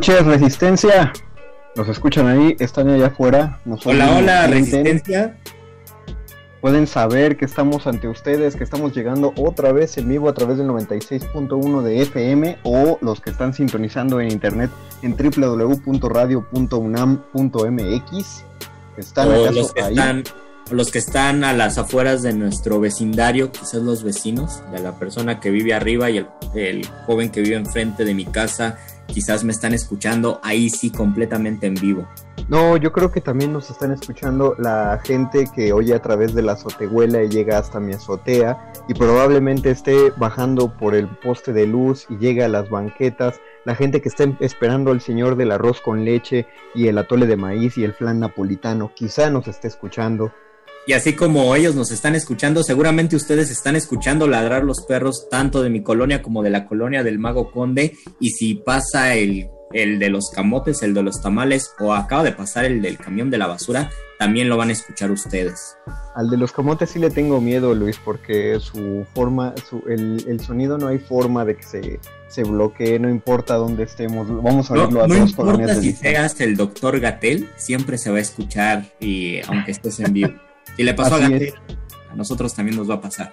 Noches, Resistencia. Nos escuchan ahí, están allá afuera. Nos Hola, hola. Resistencia. Pueden saber que estamos ante ustedes, que estamos llegando otra vez en vivo a través del 96.1 de FM o los que están sintonizando en internet en www.radio.unam.mx. ¿Están O acaso los que ahí? están, o los que están a las afueras de nuestro vecindario, quizás los vecinos, de la persona que vive arriba y el, el joven que vive enfrente de mi casa, quizás me están escuchando ahí sí completamente en vivo. No, yo creo que también nos están escuchando la gente que oye a través de la azotehuela y llega hasta mi azotea y probablemente esté bajando por el poste de luz y llega a las banquetas, la gente que está esperando al señor del arroz con leche y el atole de maíz y el flan napolitano, quizá nos esté escuchando. Y así como ellos nos están escuchando, seguramente ustedes están escuchando ladrar los perros tanto de mi colonia como de la colonia del Mago Conde. Y si pasa el, el de los camotes, el de los tamales o acaba de pasar el del camión de la basura, también lo van a escuchar ustedes. Al de los camotes sí le tengo miedo, Luis, porque su forma, su, el, el sonido no hay forma de que se, se bloquee, no importa dónde estemos. Vamos a No, verlo a no dos importa colonias si seas el doctor Gatel, siempre se va a escuchar y aunque estés en vivo. Si le pasó a Gatel, a nosotros también nos va a pasar.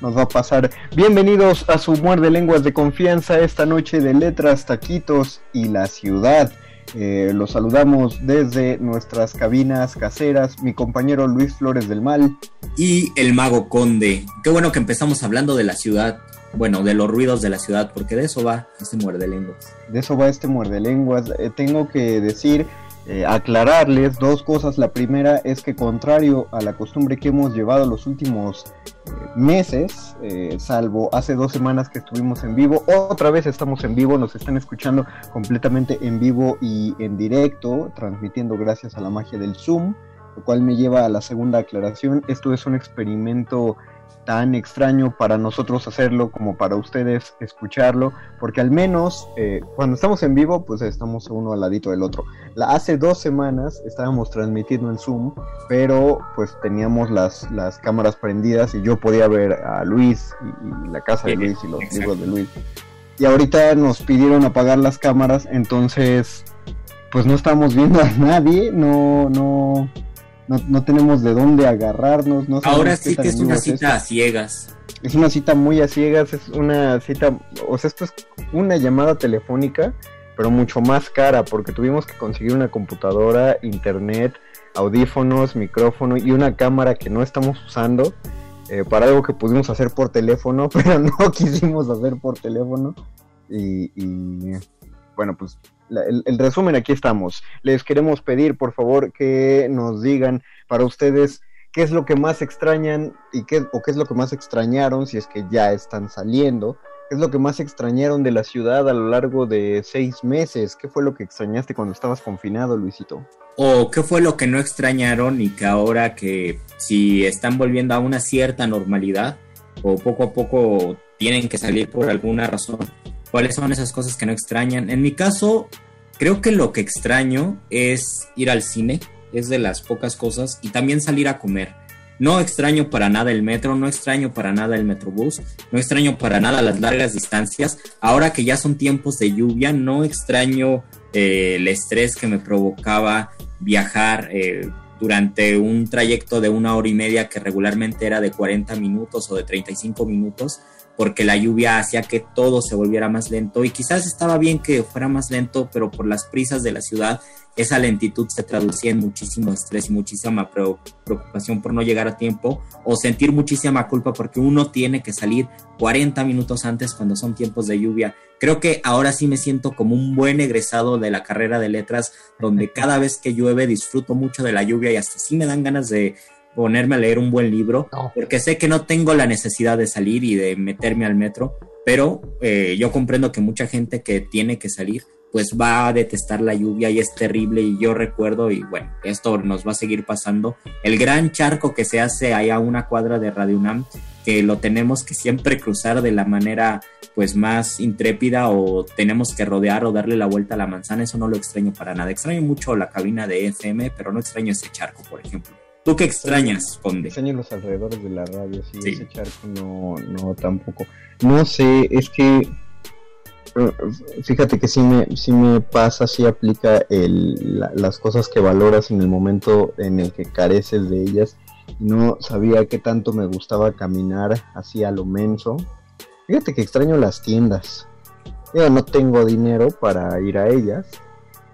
nos va a pasar. Bienvenidos a su muerde lenguas de confianza esta noche de letras, taquitos y la ciudad. Eh, los saludamos desde nuestras cabinas caseras, mi compañero Luis Flores del Mal. Y el mago conde. Qué bueno que empezamos hablando de la ciudad. Bueno, de los ruidos de la ciudad, porque de eso va este muerde lenguas. De eso va este muerde lenguas. Eh, tengo que decir, eh, aclararles dos cosas. La primera es que contrario a la costumbre que hemos llevado los últimos eh, meses, eh, salvo hace dos semanas que estuvimos en vivo, otra vez estamos en vivo, nos están escuchando completamente en vivo y en directo, transmitiendo gracias a la magia del Zoom, lo cual me lleva a la segunda aclaración. Esto es un experimento tan extraño para nosotros hacerlo como para ustedes escucharlo, porque al menos eh, cuando estamos en vivo, pues estamos uno al ladito del otro. La, hace dos semanas estábamos transmitiendo en Zoom, pero pues teníamos las, las cámaras prendidas y yo podía ver a Luis y, y la casa de Luis y los exacto. libros de Luis. Y ahorita nos pidieron apagar las cámaras, entonces pues no estamos viendo a nadie, no, no, no, no tenemos de dónde agarrarnos. No Ahora sí que es una es cita a ciegas. Es una cita muy a ciegas, es una cita, o sea, esto es una llamada telefónica, pero mucho más cara, porque tuvimos que conseguir una computadora, internet, audífonos, micrófono y una cámara que no estamos usando eh, para algo que pudimos hacer por teléfono, pero no quisimos hacer por teléfono. Y, y, bueno, pues el, el resumen aquí estamos. Les queremos pedir, por favor, que nos digan para ustedes qué es lo que más extrañan y qué, o qué es lo que más extrañaron si es que ya están saliendo. ¿Qué es lo que más extrañaron de la ciudad a lo largo de seis meses? ¿Qué fue lo que extrañaste cuando estabas confinado, Luisito? ¿O qué fue lo que no extrañaron y que ahora que si están volviendo a una cierta normalidad o poco a poco tienen que salir por alguna razón? ¿Cuáles son esas cosas que no extrañan? En mi caso, creo que lo que extraño es ir al cine, es de las pocas cosas, y también salir a comer no extraño para nada el metro, no extraño para nada el metrobús, no extraño para nada las largas distancias. Ahora que ya son tiempos de lluvia, no extraño eh, el estrés que me provocaba viajar eh, durante un trayecto de una hora y media que regularmente era de 40 minutos o de 35 minutos porque la lluvia hacía que todo se volviera más lento y quizás estaba bien que fuera más lento, pero por las prisas de la ciudad esa lentitud se traducía en muchísimo estrés y muchísima preocupación por no llegar a tiempo o sentir muchísima culpa porque uno tiene que salir 40 minutos antes cuando son tiempos de lluvia. Creo que ahora sí me siento como un buen egresado de la carrera de letras, donde cada vez que llueve disfruto mucho de la lluvia y hasta sí me dan ganas de ponerme a leer un buen libro, porque sé que no tengo la necesidad de salir y de meterme al metro, pero eh, yo comprendo que mucha gente que tiene que salir pues va a detestar la lluvia y es terrible y yo recuerdo y bueno, esto nos va a seguir pasando, el gran charco que se hace ahí a una cuadra de Radio UNAM, que lo tenemos que siempre cruzar de la manera pues más intrépida o tenemos que rodear o darle la vuelta a la manzana, eso no lo extraño para nada, extraño mucho la cabina de FM, pero no extraño ese charco, por ejemplo. ¿Tú qué extrañas, Conde? Extraño los alrededores de la radio, sí, ese charco no, no tampoco. No sé, es que fíjate que sí me, sí me pasa, sí aplica el, las cosas que valoras en el momento en el que careces de ellas. No sabía qué tanto me gustaba caminar así a lo menso. Fíjate que extraño las tiendas. Yo no tengo dinero para ir a ellas.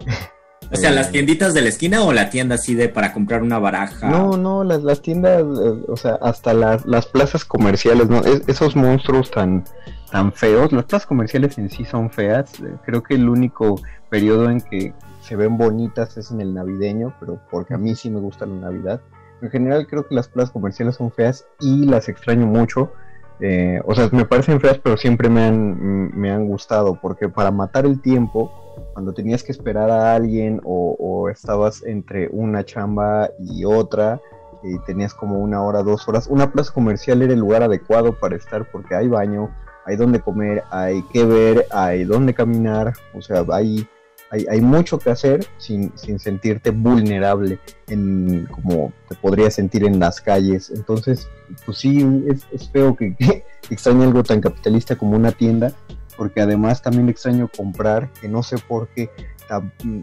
O sea, las tienditas de la esquina o la tienda así de para comprar una baraja. No, no, las, las tiendas, eh, o sea, hasta las, las plazas comerciales, ¿no? esos monstruos tan, tan feos, las plazas comerciales en sí son feas. Eh, creo que el único periodo en que se ven bonitas es en el navideño, pero porque a mí sí me gusta la Navidad. En general creo que las plazas comerciales son feas y las extraño mucho. Eh, o sea, me parecen feas, pero siempre me han, me han gustado, porque para matar el tiempo cuando tenías que esperar a alguien o, estabas entre una chamba y otra y tenías como una hora, dos horas, una plaza comercial era el lugar adecuado para estar porque hay baño, hay donde comer, hay que ver, hay donde caminar, o sea, hay, hay, mucho que hacer sin, sentirte vulnerable en como te podrías sentir en las calles. Entonces, pues sí, es, feo que, que extrañe algo tan capitalista como una tienda, porque además también extraño comprar, que no sé por qué,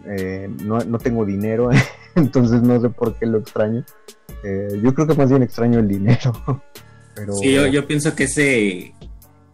eh, no, tengo dinero, entonces no sé por qué lo extraño. Eh, yo creo que más bien extraño el dinero. Pero... Sí, yo, pienso que ese,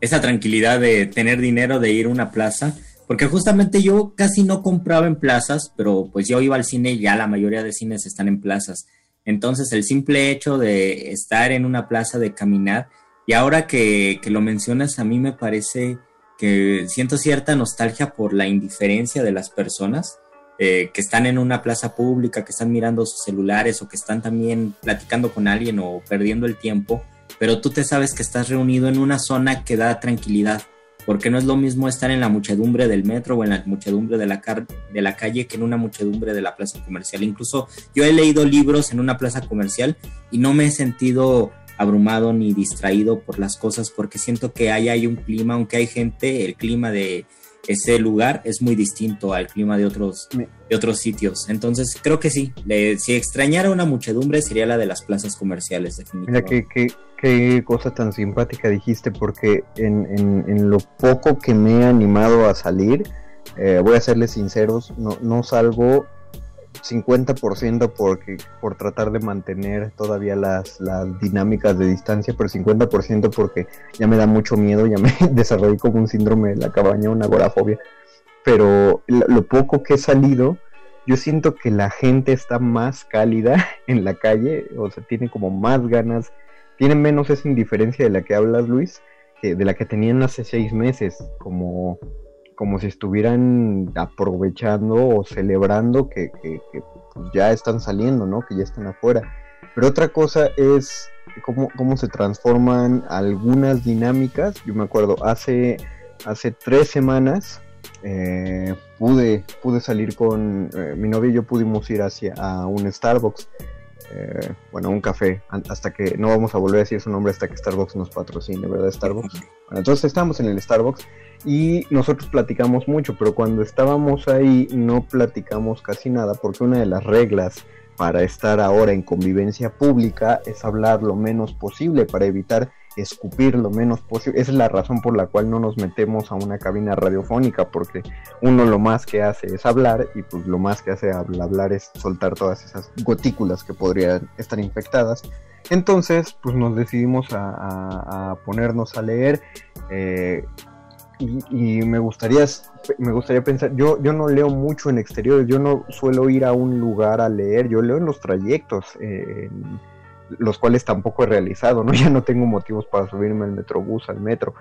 esa tranquilidad de tener dinero, de ir a una plaza, porque justamente yo casi no compraba en plazas, pero pues yo iba al cine y ya la mayoría de cines están en plazas. Entonces el simple hecho de estar en una plaza, de caminar, y ahora que, que lo mencionas, a mí me parece que siento cierta nostalgia por la indiferencia de las personas eh, que están en una plaza pública, que están mirando sus celulares o que están también platicando con alguien o perdiendo el tiempo, pero tú te sabes que estás reunido en una zona que da tranquilidad, porque no es lo mismo estar en la muchedumbre del metro o en la muchedumbre de la, de la calle que en una muchedumbre de la plaza comercial. Incluso yo he leído libros en una plaza comercial y no me he sentido abrumado ni distraído por las cosas porque siento que ahí hay un clima, aunque hay gente, el clima de ese lugar es muy distinto al clima de otros, de otros sitios. Entonces creo que sí, si extrañara una muchedumbre sería la de las plazas comerciales, definitivamente. Mira, qué, qué, cosa tan simpática dijiste porque en, en, lo poco que me he animado a salir, eh, voy a serles sinceros, no, no salgo 50% porque, por tratar de mantener todavía las, las dinámicas de distancia, pero 50% porque ya me da mucho miedo, ya me desarrollé como un síndrome de la cabaña, una agorafobia. Pero lo, poco que he salido, yo siento que la gente está más cálida en la calle, o sea, tiene como más ganas, tiene menos esa indiferencia de la que hablas, Luis, que de la que tenían hace seis meses, como como si estuvieran aprovechando o celebrando que, pues, ya están saliendo, ¿no? Que ya están afuera. pero otra cosa es cómo, cómo se transforman algunas dinámicas. Yo me acuerdo, hace, hace tres semanas eh, pude, pude salir con eh, mi novia y yo pudimos ir hacia a un Starbucks. Eh, bueno, un café, hasta que no vamos a volver a decir su nombre hasta que Starbucks nos patrocine, ¿verdad? Starbucks. Bueno, entonces estamos en el Starbucks y nosotros platicamos mucho, pero cuando estábamos ahí no platicamos casi nada porque una de las reglas para estar ahora en convivencia pública es hablar lo menos posible para evitar escupir lo menos posible. Esa es la razón por la cual no nos metemos a una cabina radiofónica, porque uno lo más que hace es hablar y pues lo más que hace hablar es soltar todas esas gotículas que podrían estar infectadas. Entonces, pues nos decidimos a, ponernos a leer. Eh, y, me gustaría me gustaría pensar yo yo no leo mucho en exteriores yo no suelo ir a un lugar a leer yo leo en los trayectos eh, los cuales tampoco he realizado, ¿no? Ya no tengo motivos para subirme al metrobús, al metro.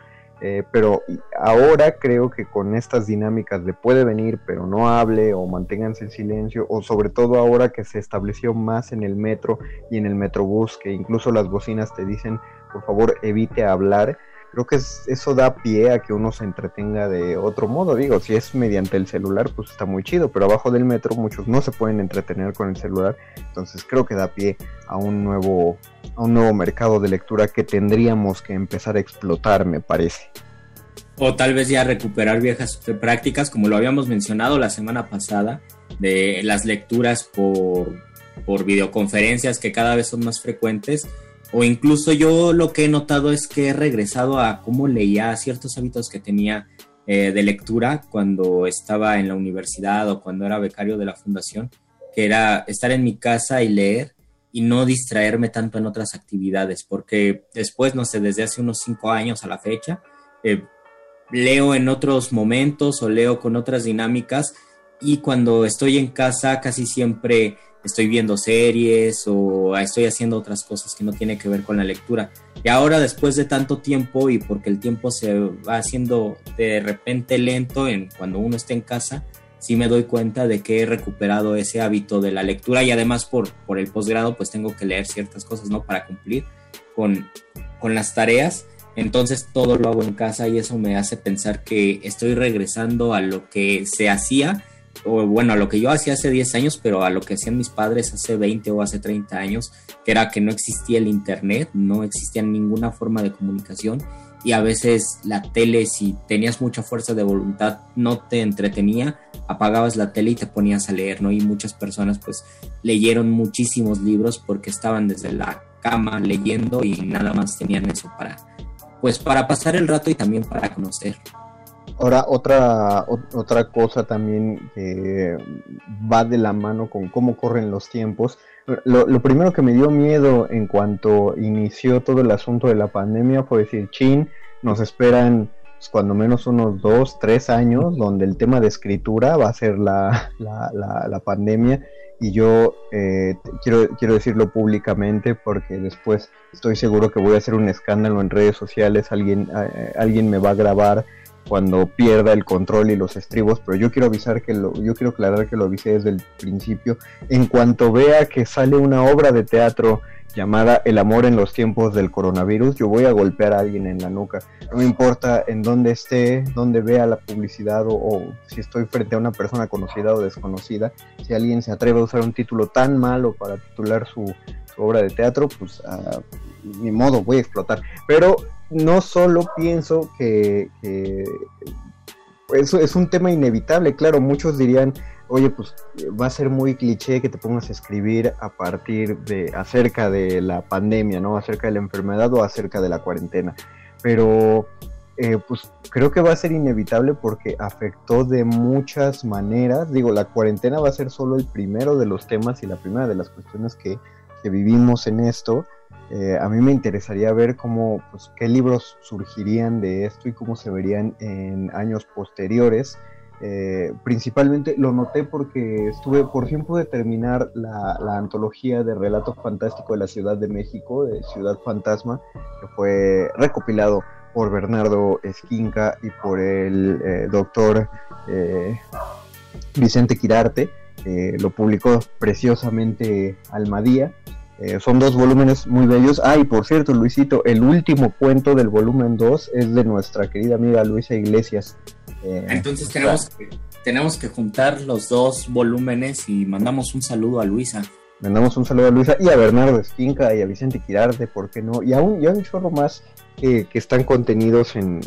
Eh, pero ahora creo que con estas dinámicas de puede venir pero no hable o manténganse en silencio o sobre todo ahora que se estableció más en el metro y en el metrobús que incluso las bocinas te dicen por favor evite hablar creo que eso da pie a que uno se entretenga de otro modo. Digo, si es mediante el celular, pues está muy chido, pero abajo del metro muchos no se pueden entretener con el celular, entonces creo que da pie a un nuevo, a un nuevo mercado de lectura que tendríamos que empezar a explotar, me parece. O tal vez ya recuperar viejas prácticas, como lo habíamos mencionado la semana pasada, de las lecturas por, por videoconferencias que cada vez son más frecuentes o incluso yo lo que he notado es que he regresado a cómo leía ciertos hábitos que tenía eh, de lectura cuando estaba en la universidad o cuando era becario de la fundación, que era estar en mi casa y leer y no distraerme tanto en otras actividades, porque después, no sé, desde hace unos cinco años a la fecha, eh, leo en otros momentos o leo con otras dinámicas y cuando estoy en casa casi siempre estoy viendo series o estoy haciendo otras cosas que no tiene que ver con la lectura. Y ahora después de tanto tiempo y porque el tiempo se va haciendo de repente lento en cuando uno está en casa, sí me doy cuenta de que he recuperado ese hábito de la lectura y además por, por el posgrado pues tengo que leer ciertas cosas, ¿no? Para cumplir con, con las tareas. Entonces todo lo hago en casa y eso me hace pensar que estoy regresando a lo que se hacía o bueno, a lo que yo hacía hace 10 años, pero a lo que hacían mis padres hace 20 o hace 30 años, que era que no existía el Internet, no existía ninguna forma de comunicación y a veces la tele, si tenías mucha fuerza de voluntad, no te entretenía, apagabas la tele y te ponías a leer, ¿no? Y muchas personas pues leyeron muchísimos libros porque estaban desde la cama leyendo y nada más tenían eso para, pues para pasar el rato y también para conocer. Ahora, otra, otra cosa también que va de la mano con cómo corren los tiempos. Lo, primero que me dio miedo en cuanto inició todo el asunto de la pandemia fue decir, chin, nos esperan pues, cuando menos unos dos, tres años, donde el tema de escritura va a ser la, la, pandemia. Y yo eh, quiero, quiero decirlo públicamente porque después estoy seguro que voy a hacer un escándalo en redes sociales, alguien, eh, alguien me va a grabar cuando pierda el control y los estribos, pero yo quiero avisar que lo, yo quiero aclarar que lo avisé desde el principio. En cuanto vea que sale una obra de teatro llamada El amor en los tiempos del coronavirus, yo voy a golpear a alguien en la nuca. No me importa en dónde esté, dónde vea la publicidad o, si estoy frente a una persona conocida o desconocida. Si alguien se atreve a usar un título tan malo para titular su, obra de teatro, pues uh, ni modo, voy a explotar. Pero no solo pienso que, eso es un tema inevitable, claro, muchos dirían, oye, pues va a ser muy cliché que te pongas a escribir a partir de acerca de la pandemia, ¿no? Acerca de la enfermedad o acerca de la cuarentena. Pero eh, pues creo que va a ser inevitable porque afectó de muchas maneras. Digo, la cuarentena va a ser solo el primero de los temas y la primera de las cuestiones que, que vivimos en esto. Eh, a mí me interesaría ver cómo, pues, qué libros surgirían de esto y cómo se verían en años posteriores. Eh, principalmente lo noté porque estuve, por fin pude terminar la, antología de relato fantástico de la Ciudad de México, de Ciudad Fantasma, que fue recopilado por Bernardo Esquinca y por el eh, doctor Vicente Quirarte. lo publicó preciosamente Almadía Eh, son dos volúmenes muy bellos. Ah, y por cierto, Luisito, el último cuento del volumen 2 es de nuestra querida amiga Luisa Iglesias. Eh, Entonces tenemos que, tenemos que juntar los dos volúmenes y mandamos un saludo a Luisa. Mandamos un saludo a Luisa y a Bernardo Esquinca y a Vicente Quirarte, ¿por qué no? Y a un, y un chorro más que, están contenidos en,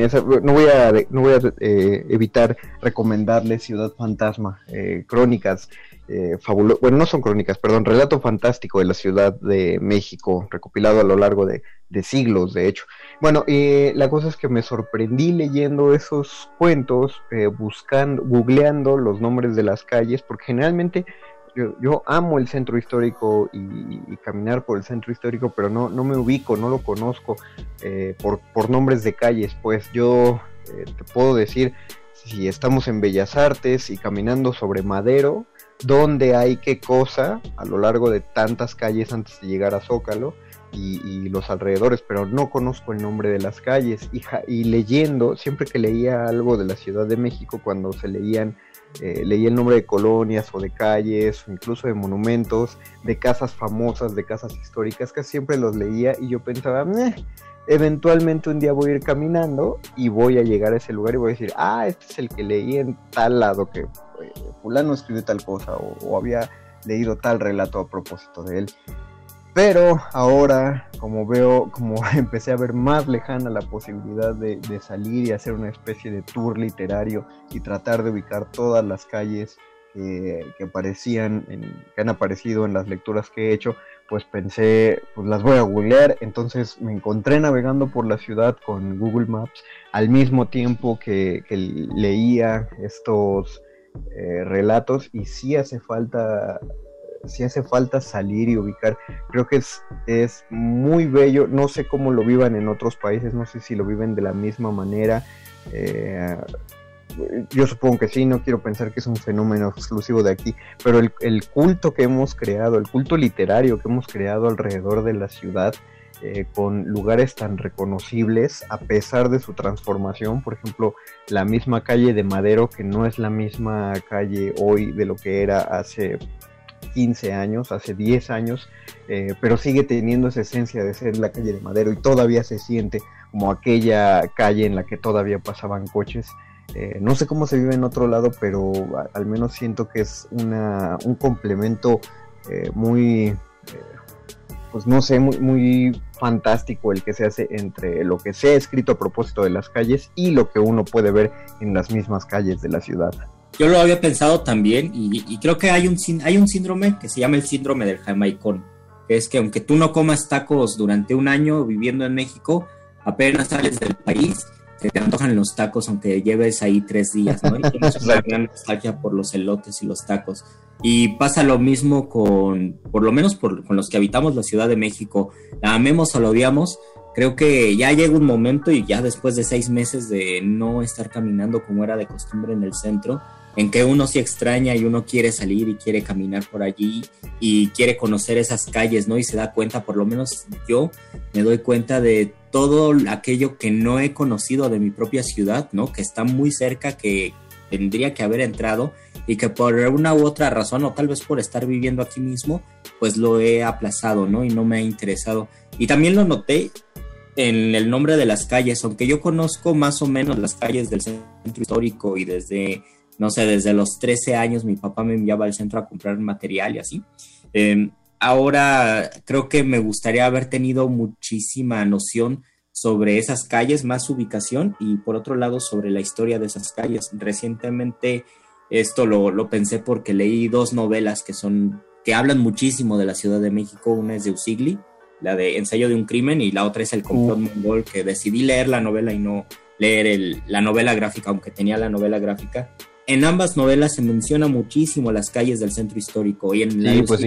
esa. No voy a, no voy a eh, evitar recomendarles Ciudad Fantasma, eh, crónicas. Eh, bueno, no son crónicas, perdón, relato fantástico de la Ciudad de México, recopilado a lo largo de, siglos, de hecho. Bueno, la cosa es que me sorprendí leyendo esos cuentos, buscando, googleando los nombres de las calles, porque generalmente yo, amo el centro histórico y, caminar por el centro histórico, pero no, no me ubico, no lo conozco eh, por, por, nombres de calles. Pues yo eh, te puedo decir, si estamos en Bellas Artes y caminando sobre Madero, dónde hay qué cosa a lo largo de tantas calles antes de llegar a Zócalo y, los alrededores, pero no conozco el nombre de las calles. Y, leyendo, siempre que leía algo de la Ciudad de México, cuando se leían eh, leí el nombre de colonias o de calles o incluso de monumentos, de casas famosas, de casas históricas, que siempre los leía y yo pensaba, eventualmente un día voy a ir caminando y voy a llegar a ese lugar y voy a decir, ah, este es el que leí en tal lado, que eh, fulano escribió tal cosa o había leído tal relato a propósito de él. Pero ahora, como veo, como empecé a ver más lejana la posibilidad de, salir y hacer una especie de tour literario y tratar de ubicar todas las calles que, aparecían, que han aparecido en las lecturas que he hecho, pues pensé, pues las voy a googlear. Entonces me encontré navegando por la ciudad con Google Maps al mismo tiempo que, leía estos eh, relatos y sí hace falta si hace falta salir y ubicar. Creo que es, es muy bello. No sé cómo lo vivan en otros países, no sé si lo viven de la misma manera. Eh, yo supongo que sí, no quiero pensar que es un fenómeno exclusivo de aquí, pero el, culto que hemos creado, el culto literario que hemos creado alrededor de la ciudad, eh, con lugares tan reconocibles a pesar de su transformación, por ejemplo, la misma calle de Madero, que no es la misma calle hoy de lo que era hace 15 años, hace 10 años, eh, pero sigue teniendo esa esencia de ser la calle de Madero y todavía se siente como aquella calle en la que todavía pasaban coches. Eh, no sé cómo se vive en otro lado, pero al menos siento que es una, un complemento muy, pues no sé, muy, muy fantástico el que se hace entre lo que se ha escrito a propósito de las calles y lo que uno puede ver en las mismas calles de la ciudad. Yo lo había pensado también y, creo que hay un, hay un síndrome que se llama el síndrome del jamaicón, que es que aunque tú no comas tacos durante un año viviendo en México, apenas sales del país, te antojan los tacos aunque lleves ahí tres días, ¿no? Y tienes una gran nostalgia por los elotes y los tacos. Y pasa lo mismo con, por lo menos por, con los que habitamos la Ciudad de México, la amemos o la odiamos, creo que ya llega un momento y ya después de seis meses de no estar caminando como era de costumbre en el centro, en que uno se extraña y uno quiere salir y quiere caminar por allí y quiere conocer esas calles, ¿no? Y se da cuenta, por lo menos yo me doy cuenta de todo aquello que no he conocido de mi propia ciudad, ¿no? Que está muy cerca, que tendría que haber entrado y que por una u otra razón, o tal vez por estar viviendo aquí mismo, pues lo he aplazado, ¿no? Y no me ha interesado. Y también lo noté en el nombre de las calles, aunque yo conozco más o menos las calles del centro histórico y desde no sé, desde los 13 años mi papá me enviaba al centro a comprar material y así. Em, ahora creo que me gustaría haber tenido muchísima noción sobre esas calles, más ubicación y por otro lado sobre la historia de esas calles. Recientemente esto lo, lo pensé porque leí dos novelas que son que hablan muchísimo de la Ciudad de México. Una es de Usigli, la de Ensayo de un crimen, y la otra es El complot mongol, que decidí leer la novela y no leer el, la novela gráfica, aunque tenía la novela gráfica en ambas novelas se menciona muchísimo las calles del centro histórico y en la pues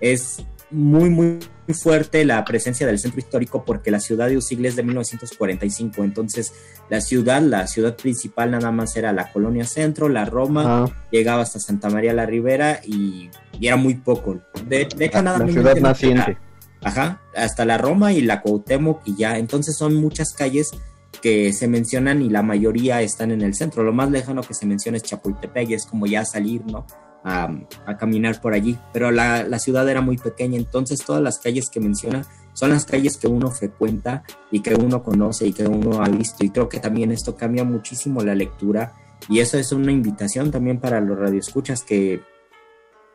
es muy, muy fuerte la presencia del centro histórico porque la ciudad de Usigli es de 1945, entonces la ciudad, la ciudad principal nada más era la colonia centro, la Roma, llegaba hasta Santa María la Ribera y, era muy poco. De, hecho, nada la ciudad naciente. Ajá, hasta la Roma y la Cuauhtémoc y ya, entonces son muchas calles que se mencionan y la mayoría están en el centro. Lo más lejano que se menciona es Chapultepec y es como ya salir, ¿no? a, caminar por allí, pero la, la, ciudad era muy pequeña, entonces todas las calles que menciona son las calles que uno frecuenta y que uno conoce y que uno ha visto, y creo que también esto cambia muchísimo la lectura, y eso es una invitación también para los radioescuchas que,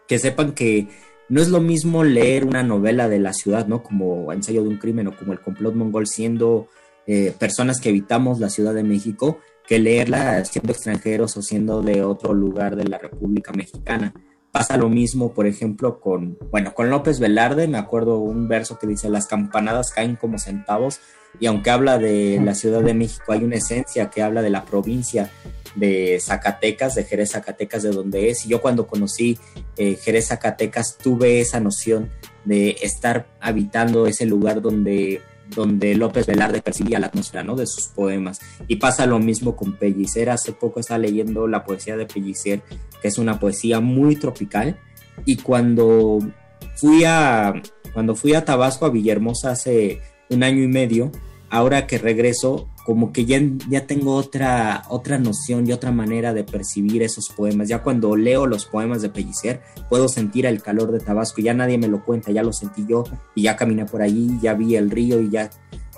que sepan que no es lo mismo leer una novela de la ciudad, ¿no? Como ensayo de un crimen o como el complot mongol siendo eh, personas que habitamos la Ciudad de México, que leerla siendo extranjeros o siendo de otro lugar de la República Mexicana. Pasa lo mismo, por ejemplo, con, bueno, con López Velarde, me acuerdo un verso que dice, las campanadas caen como centavos, y aunque habla de la Ciudad de México, hay una esencia que habla de la provincia de Zacatecas, de Jerez Zacatecas, de donde es, y yo cuando conocí eh, Jerez Zacatecas tuve esa noción de estar habitando ese lugar donde donde López Velarde percibía la atmósfera ¿no? de sus poemas. Y pasa lo mismo con Pellicer. Hace poco estaba leyendo la poesía de Pellicer, que es una poesía muy tropical. Y cuando fui a, cuando fui a Tabasco, a Villahermosa, hace un año y medio, ahora que regreso, como que ya, ya tengo otra, otra noción y otra manera de percibir esos poemas. Ya cuando leo los poemas de Pellicer, puedo sentir el calor de Tabasco. Ya nadie me lo cuenta, ya lo sentí yo y ya caminé por allí, ya vi el río y ya,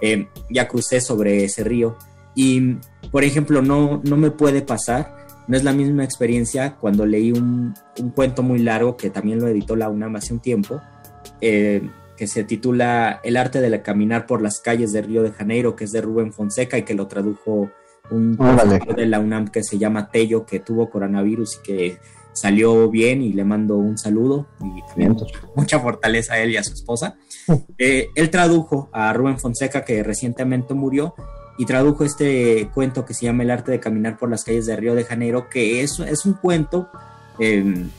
eh, ya crucé sobre ese río. Y, por ejemplo, no, no me puede pasar, no es la misma experiencia cuando leí un, un cuento muy largo que también lo editó la UNAM hace un tiempo. Eh, que se titula El arte de caminar por las calles de Río de Janeiro, que es de Rubén Fonseca y que lo tradujo un oh, profesor de la UNAM que se llama Tello, que tuvo coronavirus y que salió bien y le mando un saludo y también mucha, fortaleza a él y a su esposa. Eh, él tradujo a Rubén Fonseca, que recientemente murió, y tradujo este cuento que se llama El arte de caminar por las calles de Río de Janeiro, que es, es un cuento, em,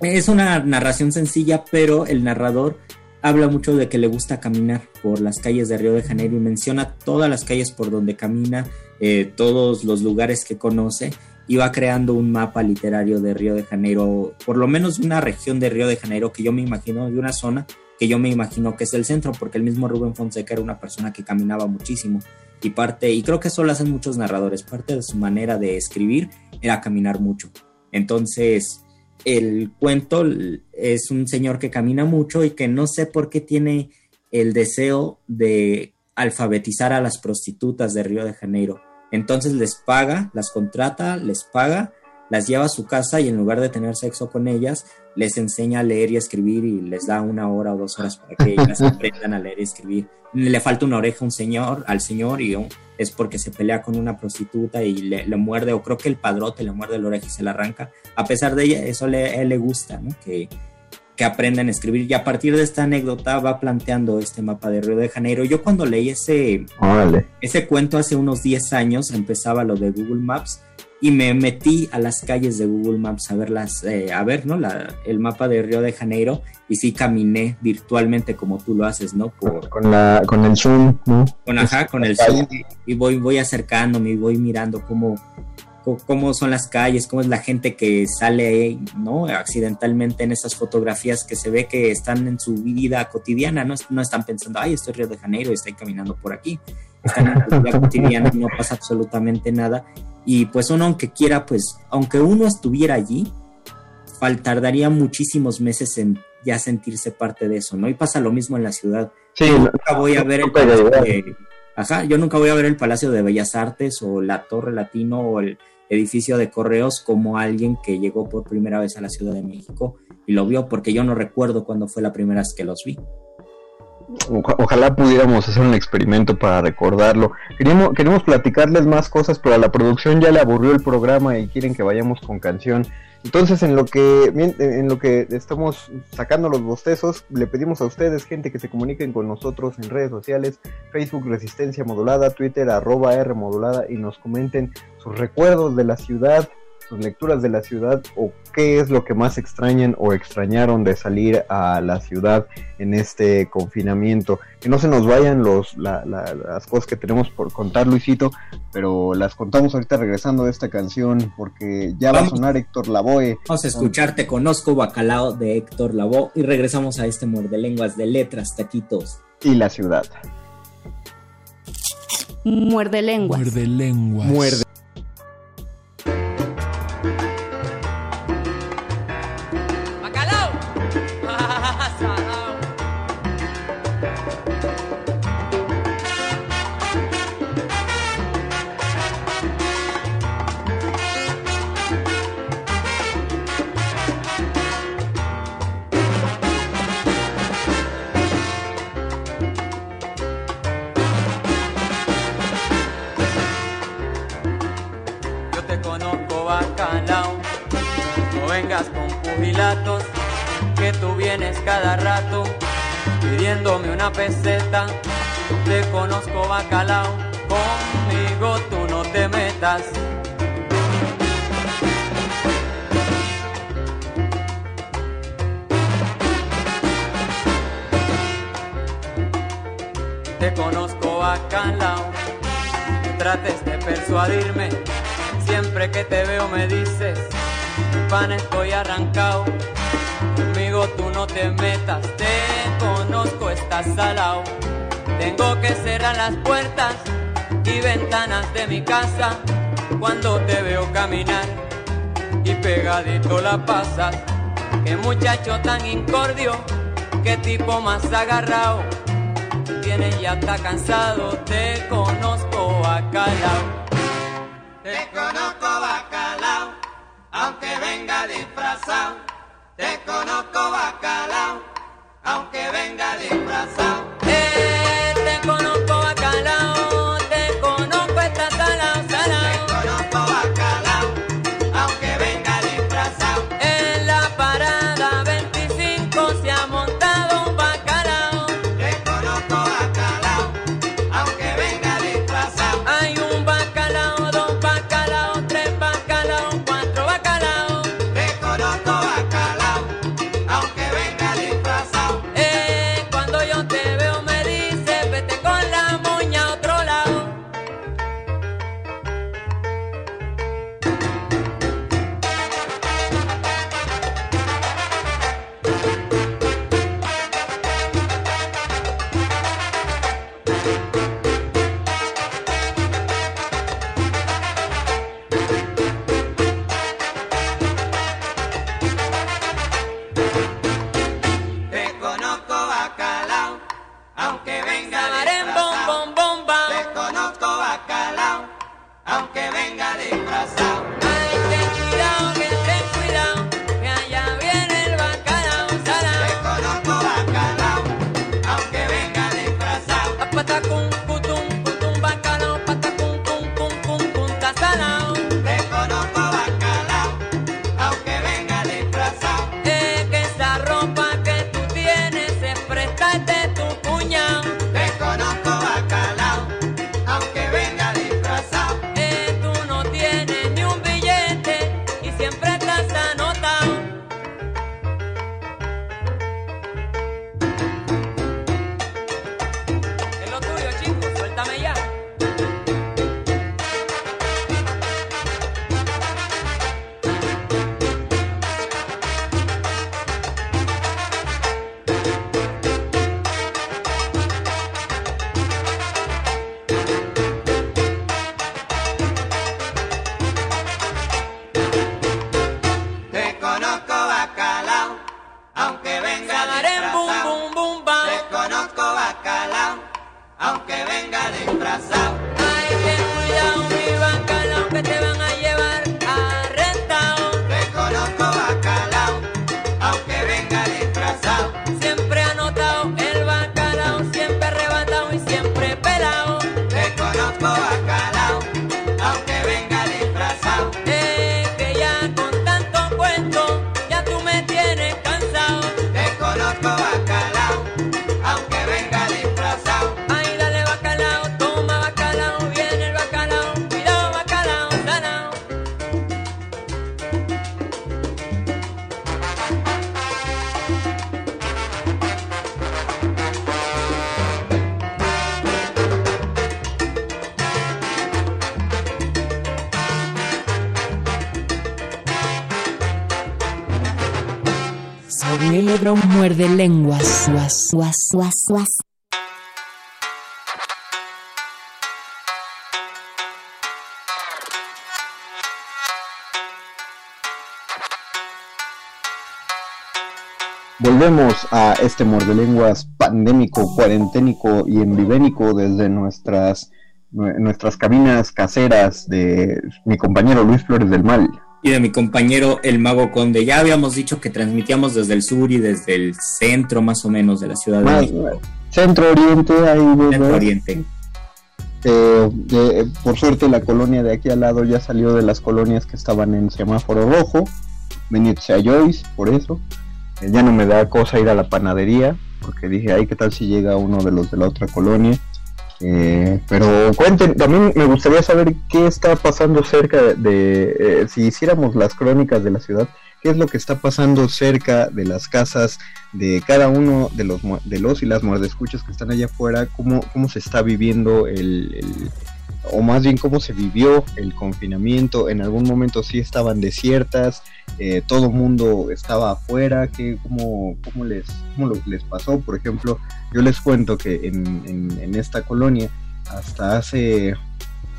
es una narración sencilla, pero el narrador habla mucho de que le gusta caminar por las calles de Río de Janeiro y menciona todas las calles por donde camina, eh, todos los lugares que conoce y va creando un mapa literario de Río de Janeiro, por lo menos una región de Río de Janeiro que yo me imagino, de una zona que yo me imagino que es el centro, porque el mismo Rubén Fonseca era una persona que caminaba muchísimo y parte, y creo que eso lo hacen muchos narradores, parte de su manera de escribir era caminar mucho. Entonces, el cuento es un señor que camina mucho y que no sé por qué tiene el deseo de alfabetizar a las prostitutas de Río de Janeiro. Entonces les paga, las contrata, les paga, las lleva a su casa y en lugar de tener sexo con ellas, les enseña a leer y escribir y les da una hora o dos horas para que ellas aprendan a leer y escribir. Le falta una oreja un señor, al señor y es porque se pelea con una prostituta y le, muerde, o creo que el padrote le muerde la oreja y se la arranca. A pesar de ella, eso le, él le gusta, ¿no? Que, que aprendan a escribir. Y a partir de esta anécdota va planteando este mapa de Río de Janeiro. Yo cuando leí ese, ese cuento hace unos 10 años, empezaba lo de Google Maps y me metí a las calles de Google Maps a verlas, eh, a ver, ¿no? La, el mapa de Río de Janeiro y sí caminé virtualmente como tú lo haces, ¿no? con, la, con el zoom, ¿no? Con, ajá, con el zoom y voy, voy acercándome y voy mirando cómo, cómo son las calles, cómo es la gente que sale, ¿no? Accidentalmente en esas fotografías que se ve que están en su vida cotidiana, no, no están pensando, ay, estoy en Río de Janeiro y estoy caminando por aquí. Están en su vida cotidiana y no pasa absolutamente nada y pues uno aunque quiera, pues aunque uno estuviera allí, tardaría muchísimos meses en ya sentirse parte de eso, ¿no? Y pasa lo mismo en la ciudad. Sí, yo nunca voy a ver el palacio de, ajá, yo nunca voy a ver el Palacio de Bellas Artes o la Torre Latino o el edificio de correos como alguien que llegó por primera vez a la Ciudad de México y lo vio porque yo no recuerdo cuándo fue la primera vez que los vi ojalá pudiéramos hacer un experimento para recordarlo. Queremos, queremos platicarles más cosas, pero a la producción ya le aburrió el programa y quieren que vayamos con canción. Entonces, en lo que en lo que estamos sacando los bostezos, le pedimos a ustedes, gente, que se comuniquen con nosotros en redes sociales, Facebook Resistencia Modulada, Twitter arroba R Modulada y nos comenten sus recuerdos de la ciudad, sus lecturas de la ciudad o qué es lo que más extrañan o extrañaron de salir a la ciudad en este confinamiento. Que no se nos vayan los, las cosas que tenemos por contar, Luisito, pero las contamos ahorita regresando a esta canción porque ya va a sonar Héctor Lavoe. Vamos a escucharte, conozco Bacalao de Héctor Lavoe y regresamos a este muerde lenguas de letras, taquitos. Y la ciudad. Muerde lenguas. Muerde lenguas. Muerde conmigo tú no te metas. Te conozco bacalao, trates de persuadirme. Siempre que te veo me dices, pan estoy arrancado. Conmigo tú no te metas, te conozco, estás salao. Tengo que cerrar las puertas y ventanas de mi casa cuando te veo caminar y pegadito la pasas. Qué muchacho tan incordio, qué tipo más agarrado. Tienes ya está cansado, te conozco bacalao. Te conozco bacalao, aunque venga disfrazado. Te conozco bacalao, aunque venga disfrazado. Eh, te conozco Volvemos a este mordelenguas pandémico, cuarenténico y envivénico desde nuestras, nue- nuestras cabinas caseras de mi compañero Luis Flores del Mal. Y de mi compañero el Mago Conde. Ya habíamos dicho que transmitíamos desde el sur y desde el centro más o menos de la Ciudad de México. Centro Oriente, ahí ves, Centro. Oriente. Eh, de- por suerte la colonia de aquí al lado ya salió de las colonias que estaban en semáforo rojo. bendito sea Joyce por eso. Eh, ya no me da cosa ir a la panadería, porque dije, ay, ¿qué tal si llega uno de los de la otra colonia? Eh, pero cuenten, también me gustaría saber qué está pasando cerca de, eh, si hiciéramos las crónicas de la ciudad, qué es lo que está pasando cerca de las casas de cada uno de los, de los y las muerdescuchas que están allá afuera, cómo, cómo se está viviendo el, o más bien cómo se vivió el confinamiento, en algún momento sí estaban desiertas, eh, todo mundo estaba afuera, que, cómo, cómo, les, cómo les pasó, por ejemplo, yo les cuento que en, en esta colonia, hasta hace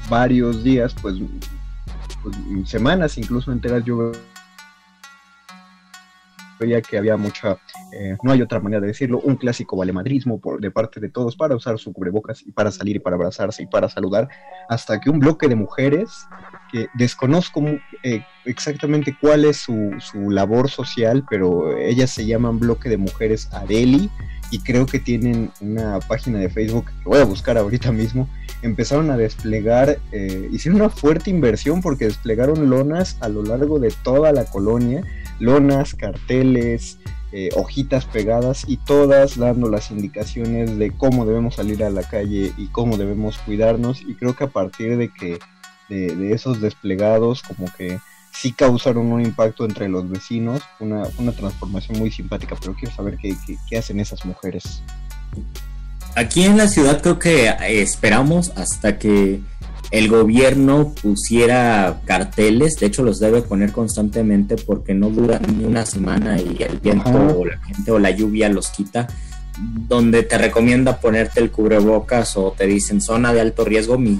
varios días, pues, pues semanas incluso enteras yo veía que había mucha, eh, no hay otra manera de decirlo, un clásico valemadrismo por, de parte de todos para usar su cubrebocas y para salir y para abrazarse y para saludar, hasta que un bloque de mujeres que desconozco eh, exactamente cuál es su, su, labor social, pero ellas se llaman Bloque de Mujeres Adeli y creo que tienen una página de Facebook que voy a buscar ahorita mismo. Empezaron a desplegar, eh, hicieron una fuerte inversión porque desplegaron lonas a lo largo de toda la colonia lonas, carteles, eh, hojitas pegadas y todas dando las indicaciones de cómo debemos salir a la calle y cómo debemos cuidarnos y creo que a partir de que de, esos desplegados como que sí causaron un impacto entre los vecinos, una, una transformación muy simpática, pero quiero saber qué, qué hacen esas mujeres. Aquí en la ciudad creo que esperamos hasta que el gobierno pusiera carteles, de hecho los debe poner constantemente porque no duran ni una semana y el viento o la gente o la lluvia los quita, donde te recomienda ponerte el cubrebocas o te dicen zona de alto riesgo, mi,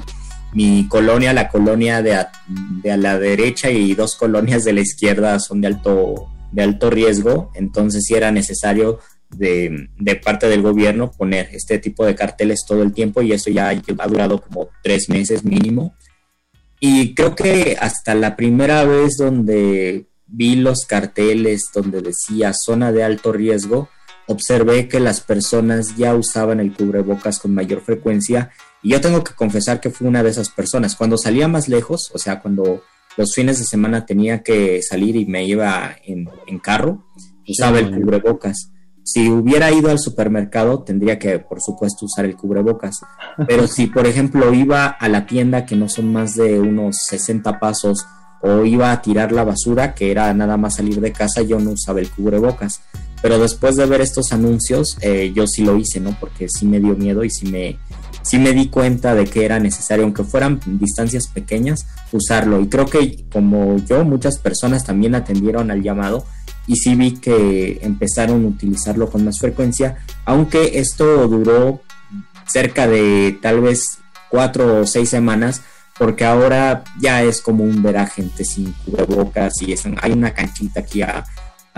mi colonia, la colonia de a, de a la derecha y dos colonias de la izquierda son de alto, de alto riesgo, entonces si era necesario de, parte del gobierno poner este tipo de carteles todo el tiempo y eso ya ha durado como tres meses mínimo. Y creo que hasta la primera vez donde vi los carteles donde decía zona de alto riesgo, observé que las personas ya usaban el cubrebocas con mayor frecuencia y yo tengo que confesar que fui una de esas personas. Cuando salía más lejos, o sea, cuando los fines de semana tenía que salir y me iba en, en carro, usaba el cubrebocas si hubiera ido al supermercado, tendría que, por supuesto, usar el cubrebocas. Pero si, por ejemplo, iba a la tienda, que no son más de unos 60 pasos, o iba a tirar la basura, que era nada más salir de casa, yo no usaba el cubrebocas. Pero después de ver estos anuncios, eh, yo sí lo hice, ¿no? Porque sí me dio miedo y sí me, sí me di cuenta de que era necesario, aunque fueran distancias pequeñas, usarlo. Y creo que como yo, muchas personas también atendieron al llamado y sí vi que empezaron a utilizarlo con más frecuencia, aunque esto duró cerca de tal vez cuatro o seis semanas, porque ahora ya es común ver a gente sin cubrebocas y hay una canchita aquí a,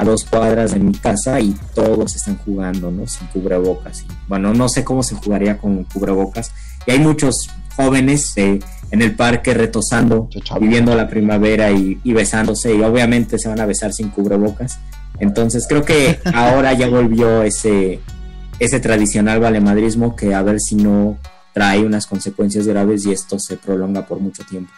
dos cuadras de mi casa y todos están jugando, ¿no? Sin cubrebocas. Y, bueno, no sé cómo se jugaría con cubrebocas. Y hay muchos jóvenes eh, en el parque retosando, viviendo la primavera y, besándose y obviamente se van a besar sin cubrebocas. Entonces creo que ahora ya volvió ese, ese tradicional valemadrismo que a ver si no trae unas consecuencias graves y esto se prolonga por mucho tiempo.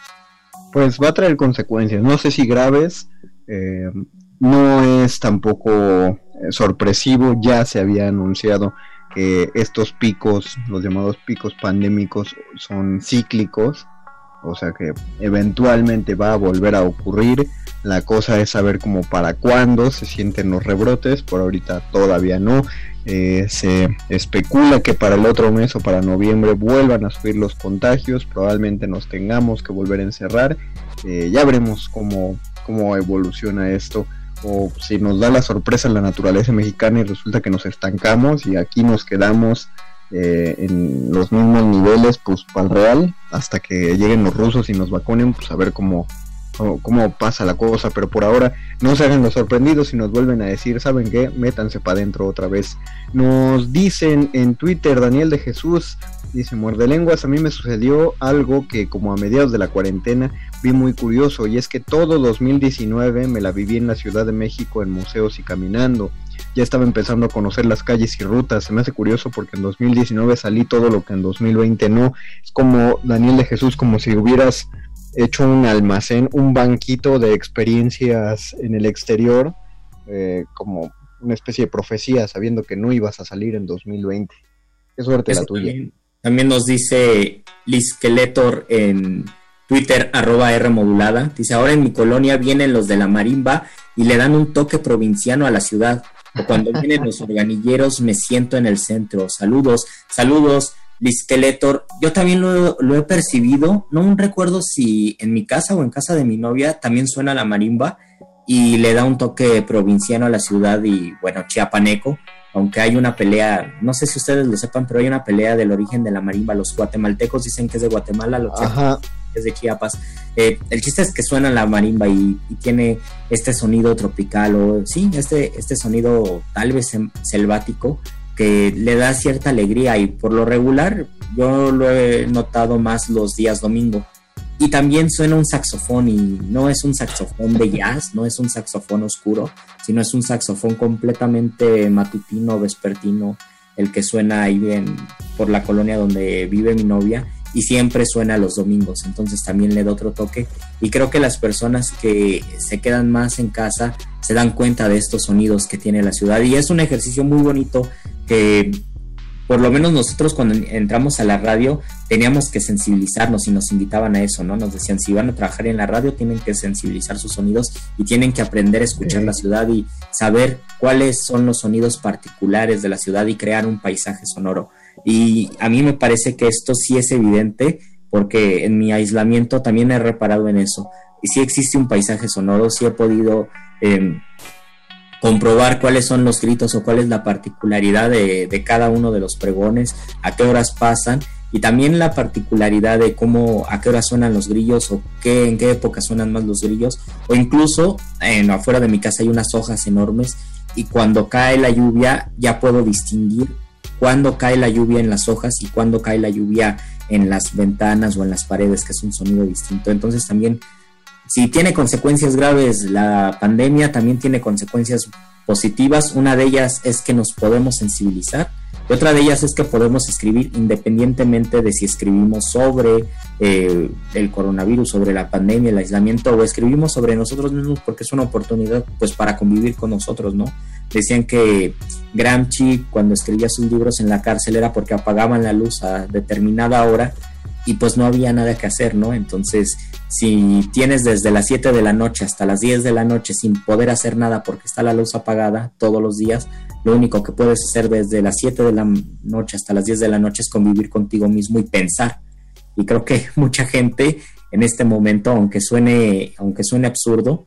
Pues va a traer consecuencias, no sé si graves, eh, no es tampoco eh, sorpresivo, ya se había anunciado que estos picos, los llamados picos pandémicos, son cíclicos, o sea que eventualmente va a volver a ocurrir. La cosa es saber cómo para cuándo se sienten los rebrotes, por ahorita todavía no. Eh, se especula que para el otro mes o para noviembre vuelvan a subir los contagios, probablemente nos tengamos que volver a encerrar. Eh, ya veremos cómo, cómo evoluciona esto o si nos da la sorpresa la naturaleza mexicana y resulta que nos estancamos y aquí nos quedamos eh, en los mismos niveles pues para el real hasta que lleguen los rusos y nos vacunen pues a ver cómo, cómo, pasa la cosa. Pero por ahora no se hagan los sorprendidos y nos vuelven a decir saben qué métanse para adentro otra vez. Nos dicen en Twitter Daniel de Jesús dice muerde lenguas a mí me sucedió algo que como a mediados de la cuarentena vi muy curioso y es que todo 2019 me la viví en la Ciudad de México en museos y caminando. Ya estaba empezando a conocer las calles y rutas. Se me hace curioso porque en 2019 salí todo lo que en 2020 no. Es como Daniel de Jesús, como si hubieras hecho un almacén, un banquito de experiencias en el exterior, eh, como una especie de profecía, sabiendo que no ibas a salir en 2020. Qué suerte la tuya. También, nos dice Liz Skeletor en Twitter, arroba R modulada. Dice, ahora en mi colonia vienen los de la marimba y le dan un toque provinciano a la ciudad. Cuando vienen los organilleros me siento en el centro. Saludos, saludos. Liskeletor, yo también lo, lo, he percibido, no recuerdo si en mi casa o en casa de mi novia también suena la marimba y le da un toque provinciano a la ciudad y bueno, chiapaneco, aunque hay una pelea, no sé si ustedes lo sepan, pero hay una pelea del origen de la marimba, los guatemaltecos dicen que es de Guatemala, los es de Chiapas. Eh, el chiste es que suena la marimba y, tiene este sonido tropical o sí, este, este sonido tal vez selvático que le da cierta alegría y por lo regular yo lo he notado más los días domingo. Y también suena un saxofón y no es un saxofón de jazz, no es un saxofón oscuro, sino es un saxofón completamente matutino, vespertino, el que suena ahí bien por la colonia donde vive mi novia y siempre suena los domingos, entonces también le da otro toque y creo que las personas que se quedan más en casa se dan cuenta de estos sonidos que tiene la ciudad y es un ejercicio muy bonito que por lo menos nosotros cuando entramos a la radio teníamos que sensibilizarnos y nos invitaban a eso, ¿no? Nos decían, si van a trabajar en la radio tienen que sensibilizar sus sonidos y tienen que aprender a escuchar la ciudad y saber cuáles son los sonidos particulares de la ciudad y crear un paisaje sonoro. Y a mí me parece que esto sí es evidente porque en mi aislamiento también he reparado en eso. Y sí existe un paisaje sonoro, sí he podido em, comprobar cuáles son los gritos o cuál es la particularidad de, cada uno de los pregones, a qué horas pasan y también la particularidad de cómo, a qué horas suenan los grillos o qué, en qué época suenan más los grillos o incluso en, afuera de mi casa hay unas hojas enormes y cuando cae la lluvia ya puedo distinguir cuándo cae la lluvia en las hojas y cuándo cae la lluvia en las ventanas o en las paredes, que es un sonido distinto. Entonces también, si tiene consecuencias graves la pandemia, también tiene consecuencias positivas. Una de ellas es que nos podemos sensibilizar y otra de ellas es que podemos escribir independientemente de si escribimos sobre eh, el coronavirus, sobre la pandemia, el aislamiento o escribimos sobre nosotros mismos porque es una oportunidad pues para convivir con nosotros, ¿no? Decían que Gramsci cuando escribía sus libros en la cárcel era porque apagaban la luz a determinada hora y pues no había nada que hacer, ¿no? Entonces, si tienes desde las 7 de la noche hasta las 10 de la noche sin poder hacer nada porque está la luz apagada todos los días, lo único que puedes hacer desde las 7 de la noche hasta las 10 de la noche es convivir contigo mismo y pensar. Y creo que mucha gente en este momento, aunque suene, aunque suene absurdo,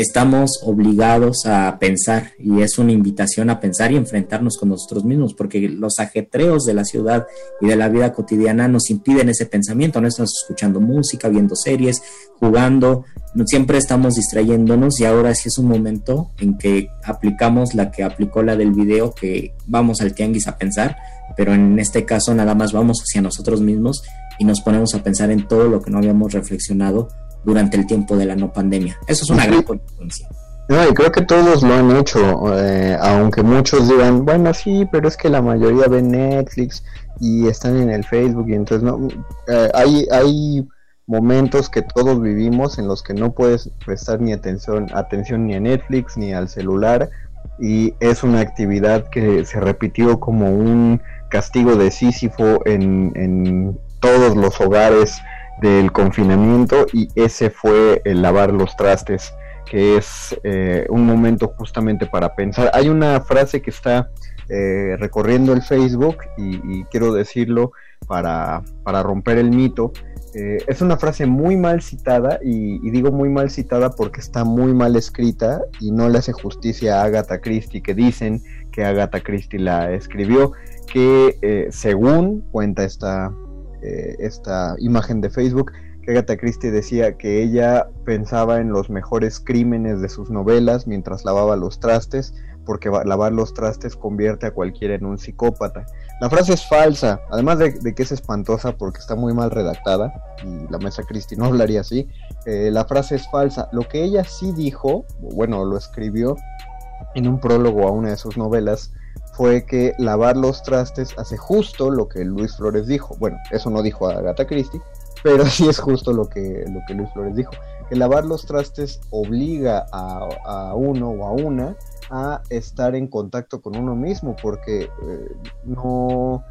estamos obligados a pensar y es una invitación a pensar y enfrentarnos con nosotros mismos, porque los ajetreos de la ciudad y de la vida cotidiana nos impiden ese pensamiento, no estamos escuchando música, viendo series, jugando, siempre estamos distrayéndonos y ahora sí es un momento en que aplicamos la que aplicó la del video, que vamos al tianguis a pensar, pero en este caso nada más vamos hacia nosotros mismos y nos ponemos a pensar en todo lo que no habíamos reflexionado durante el tiempo de la no pandemia. Eso es una gran consecuencia. No, y creo que todos lo han hecho, eh, aunque muchos digan, bueno, sí, pero es que la mayoría ven Netflix y están en el Facebook y entonces no, eh, hay, hay momentos que todos vivimos en los que no puedes prestar ni atención, atención ni a Netflix ni al celular y es una actividad que se repitió como un castigo de Sísifo en, en todos los hogares del confinamiento y ese fue el lavar los trastes, que es eh, un momento justamente para pensar. Hay una frase que está eh, recorriendo el Facebook y, quiero decirlo para, para, romper el mito. Eh, es una frase muy mal citada y, y, digo muy mal citada porque está muy mal escrita y no le hace justicia a Agatha Christie que dicen que Agatha Christie la escribió que según cuenta esta, eh, esta imagen de Facebook que Agatha Christie decía que ella pensaba en los mejores crímenes de sus novelas mientras lavaba los trastes, porque lavar los trastes convierte a cualquiera en un psicópata. La frase es falsa, además de, que es espantosa porque está muy mal redactada, y la mesa Christie no hablaría así, eh, la frase es falsa. Lo que ella sí dijo, bueno, lo escribió en un prólogo a una de sus novelas, fue que lavar los trastes hace justo lo que Luis Flores dijo. Bueno, eso no dijo Agatha Christie, pero sí es justo lo que, lo que Luis Flores dijo, que lavar los trastes obliga a, a uno o a una a estar en contacto con uno mismo, porque eh, no,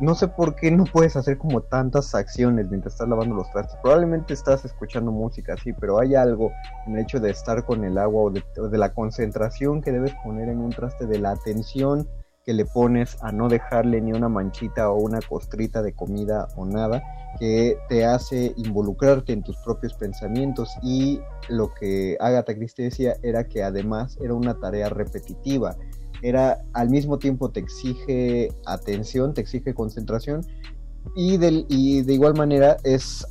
no sé por qué no puedes hacer como tantas acciones mientras estás lavando los trastes. Probablemente estás escuchando música, sí, pero hay algo en el hecho de estar con el agua o de, la concentración que debes poner en un traste, de la atención que le pones a no dejarle ni una manchita o una costrita de comida o nada, que te hace involucrarte en tus propios pensamientos y lo que Agatha Christie decía era que además era una tarea repetitiva, era al mismo tiempo te exige atención, te exige concentración y, del, y de igual manera es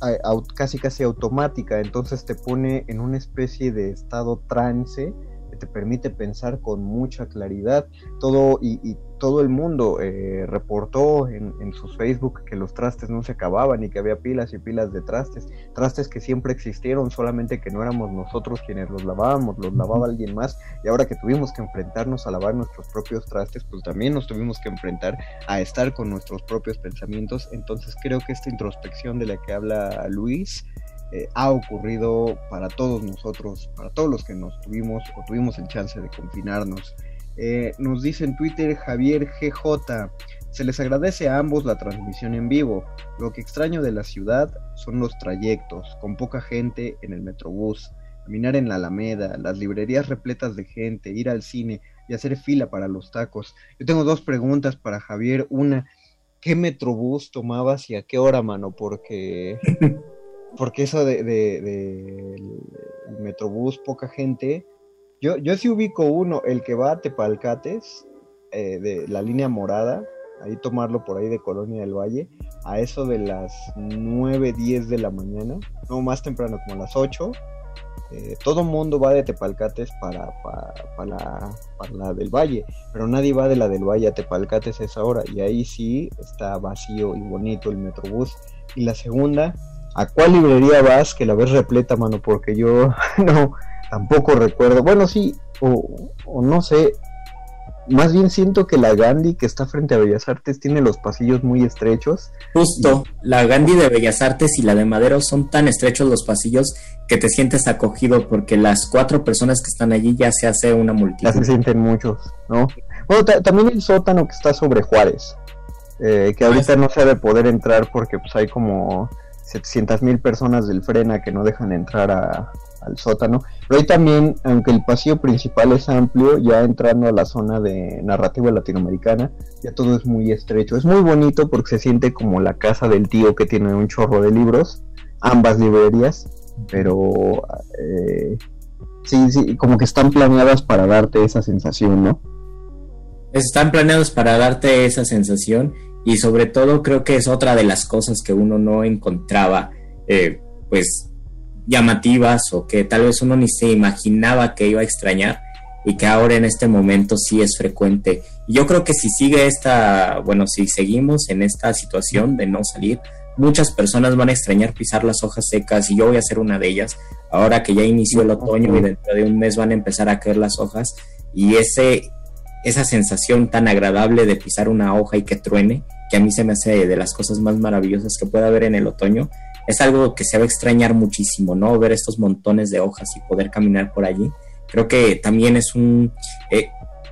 casi casi automática, entonces te pone en una especie de estado trance te permite pensar con mucha claridad. Todo y, y todo el mundo eh, reportó en, en, sus Facebook que los trastes no se acababan y que había pilas y pilas de trastes, trastes que siempre existieron, solamente que no éramos nosotros quienes los lavábamos, los lavaba alguien más y ahora que tuvimos que enfrentarnos a lavar nuestros propios trastes, pues también nos tuvimos que enfrentar a estar con nuestros propios pensamientos. Entonces creo que esta introspección de la que habla Luis eh, ha ocurrido para todos nosotros, para todos los que nos tuvimos o tuvimos el chance de confinarnos. Eh, nos dice en Twitter Javier GJ, se les agradece a ambos la transmisión en vivo. Lo que extraño de la ciudad son los trayectos, con poca gente en el metrobús, caminar en la Alameda, las librerías repletas de gente, ir al cine y hacer fila para los tacos. Yo tengo dos preguntas para Javier. Una, ¿qué metrobús tomabas y a qué hora, mano? Porque porque eso de, de, Metrobús, poca gente. Yo, yo sí ubico uno, el que va a Tepalcates, eh, de la línea morada, ahí tomarlo por ahí de Colonia del Valle, a eso de las 9, 10 de la mañana, no más temprano, como las 8. Eh, todo mundo va de Tepalcates para, para, para, la, para, la, del Valle, pero nadie va de la del Valle a Tepalcates a esa hora, y ahí sí está vacío y bonito el Metrobús. Y la segunda, ¿A cuál librería vas que la ves repleta, mano? Porque yo no, tampoco recuerdo. Bueno, sí, o, o, no sé. Más bien siento que la Gandhi que está frente a Bellas Artes tiene los pasillos muy estrechos. Justo, y... la Gandhi de Bellas Artes y la de Madero son tan estrechos los pasillos que te sientes acogido porque las cuatro personas que están allí ya se hace una multitud. Ya se sienten muchos, ¿no? Bueno, también el sótano que está sobre Juárez, eh, que ahorita no se ha de poder entrar porque pues hay como 700 mil personas del Frena que no dejan entrar al sótano. Pero ahí también, aunque el pasillo principal es amplio, ya entrando a la zona de narrativa latinoamericana, ya todo es muy estrecho. Es muy bonito porque se siente como la casa del tío que tiene un chorro de libros, ambas librerías, pero eh, sí, sí, como que están planeadas para darte esa sensación, ¿no? Están planeados para darte esa sensación y sobre todo creo que es otra de las cosas que uno no encontraba eh, pues llamativas o que tal vez uno ni se imaginaba que iba a extrañar y que ahora en este momento sí es frecuente. Y yo creo que si sigue esta, bueno, si seguimos en esta situación de no salir, muchas personas van a extrañar pisar las hojas secas y yo voy a ser una de ellas. Ahora que ya inició el otoño y dentro de un mes van a empezar a caer las hojas y ese esa sensación tan agradable de pisar una hoja y que truene, que a mí se me hace de las cosas más maravillosas que puede haber en el otoño, es algo que se va a extrañar muchísimo, ¿no? Ver estos montones de hojas y poder caminar por allí. Creo que también es un, eh,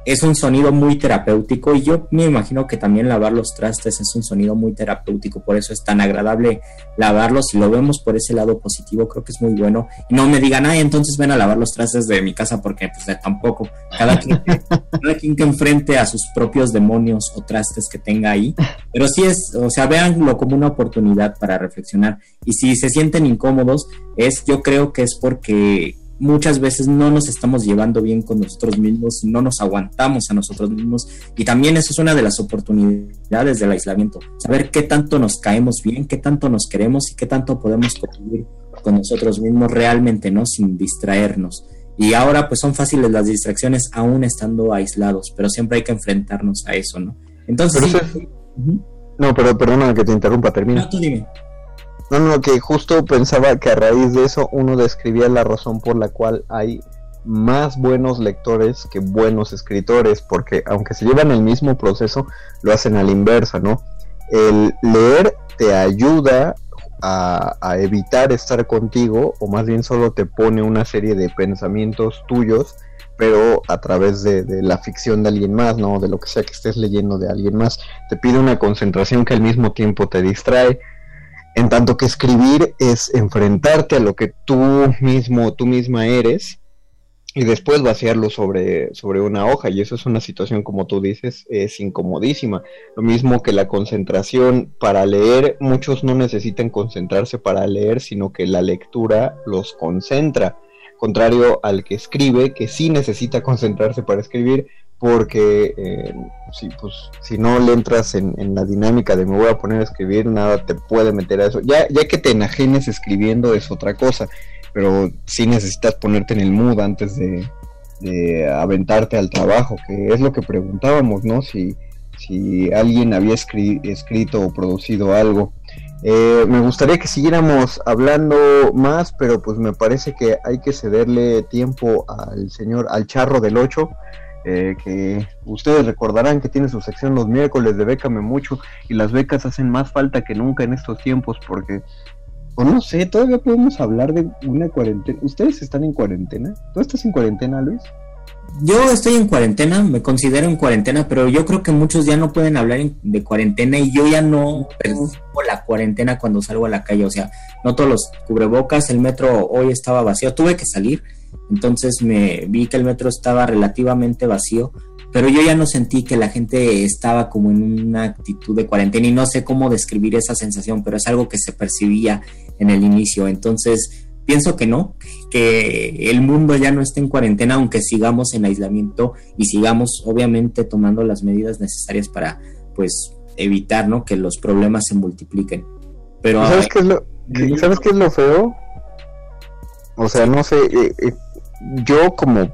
es un sonido muy terapéutico y yo me imagino que también lavar los trastes es un sonido muy terapéutico, por eso es tan agradable lavarlos. Y lo vemos por ese lado positivo, creo que es muy bueno. Y no me digan, ay, entonces ven a lavar los trastes de mi casa porque pues tampoco, cada quien, cada quien que enfrente a sus propios demonios o trastes que tenga ahí, pero sí es, o sea, véanlo como una oportunidad para reflexionar. Y si se sienten incómodos, es, yo creo que es porque muchas veces no nos estamos llevando bien con nosotros mismos, no nos aguantamos a nosotros mismos y también eso es una de las oportunidades del aislamiento, saber qué tanto nos caemos bien, qué tanto nos queremos y qué tanto podemos convivir con nosotros mismos realmente, ¿no? Sin distraernos. Y ahora pues son fáciles las distracciones aún estando aislados, pero siempre hay que enfrentarnos a eso, ¿no? Entonces... Pero sí, es... uh -huh. No, pero perdona que te interrumpa, termina. No, tú dime. No, no, que justo pensaba que a raíz de eso uno describía la razón por la cual hay más buenos lectores que buenos escritores, porque aunque se llevan el mismo proceso, lo hacen a la inversa, ¿no? El leer te ayuda a, evitar estar contigo, o más bien solo te pone una serie de pensamientos tuyos, pero a través de, de, la ficción de alguien más, ¿no? De lo que sea que estés leyendo de alguien más. Te pide una concentración que al mismo tiempo te distrae. En tanto que escribir es enfrentarte a lo que tú mismo, tú misma eres, y después vaciarlo sobre, sobre una hoja. Y eso es una situación, como tú dices, es incomodísima. Lo mismo que la concentración para leer, muchos no necesitan concentrarse para leer, sino que la lectura los concentra. Contrario al que escribe, que sí necesita concentrarse para escribir, porque eh, si, pues, si no le entras en, la dinámica de me voy a poner a escribir, nada te puede meter a eso. Ya, ya que te enajenes escribiendo es otra cosa pero sí necesitas ponerte en el mood antes de, aventarte al trabajo, que es lo que preguntábamos, ¿no? Si, si alguien había escri escrito o producido algo. Eh, me gustaría que siguiéramos hablando más, pero pues me parece que hay que cederle tiempo al señor, al charro del 8. Eh, que ustedes recordarán que tiene su sección los miércoles de Bécame Mucho y las becas hacen más falta que nunca en estos tiempos porque o no sé, todavía podemos hablar de una cuarentena. ¿Ustedes están en cuarentena? ¿Tú estás en cuarentena, Luis? Yo estoy en cuarentena, me considero en cuarentena, pero yo creo que muchos ya no pueden hablar de cuarentena y yo ya no percibo la cuarentena cuando salgo a la calle. O sea, no todos los cubrebocas, el metro hoy estaba vacío, tuve que salir, entonces me vi que el metro estaba relativamente vacío, pero yo ya no sentí que la gente estaba como en una actitud de cuarentena y no sé cómo describir esa sensación, pero es algo que se percibía en el inicio. Entonces, pienso que no, que el mundo ya no está en cuarentena, aunque sigamos en aislamiento y sigamos obviamente tomando las medidas necesarias para pues evitar ¿no? que los problemas se multipliquen. Pero ¿Sabes, qué es lo, ¿sabes qué es lo feo? O sea, no sé, eh, eh, yo como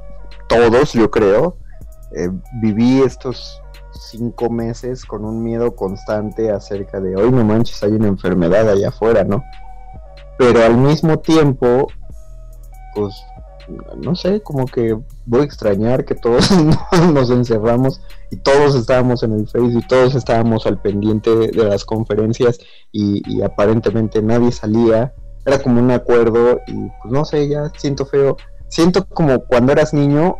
todos, yo creo, eh, viví estos cinco meses con un miedo constante acerca de, hoy no manches, hay una enfermedad allá afuera, ¿no? Pero al mismo tiempo, pues, no sé, como que voy a extrañar que todos nos encerramos y todos estábamos en el Facebook y todos estábamos al pendiente de, de las conferencias y, y, aparentemente nadie salía. Era como un acuerdo y pues no sé, ya siento feo. Siento como cuando eras niño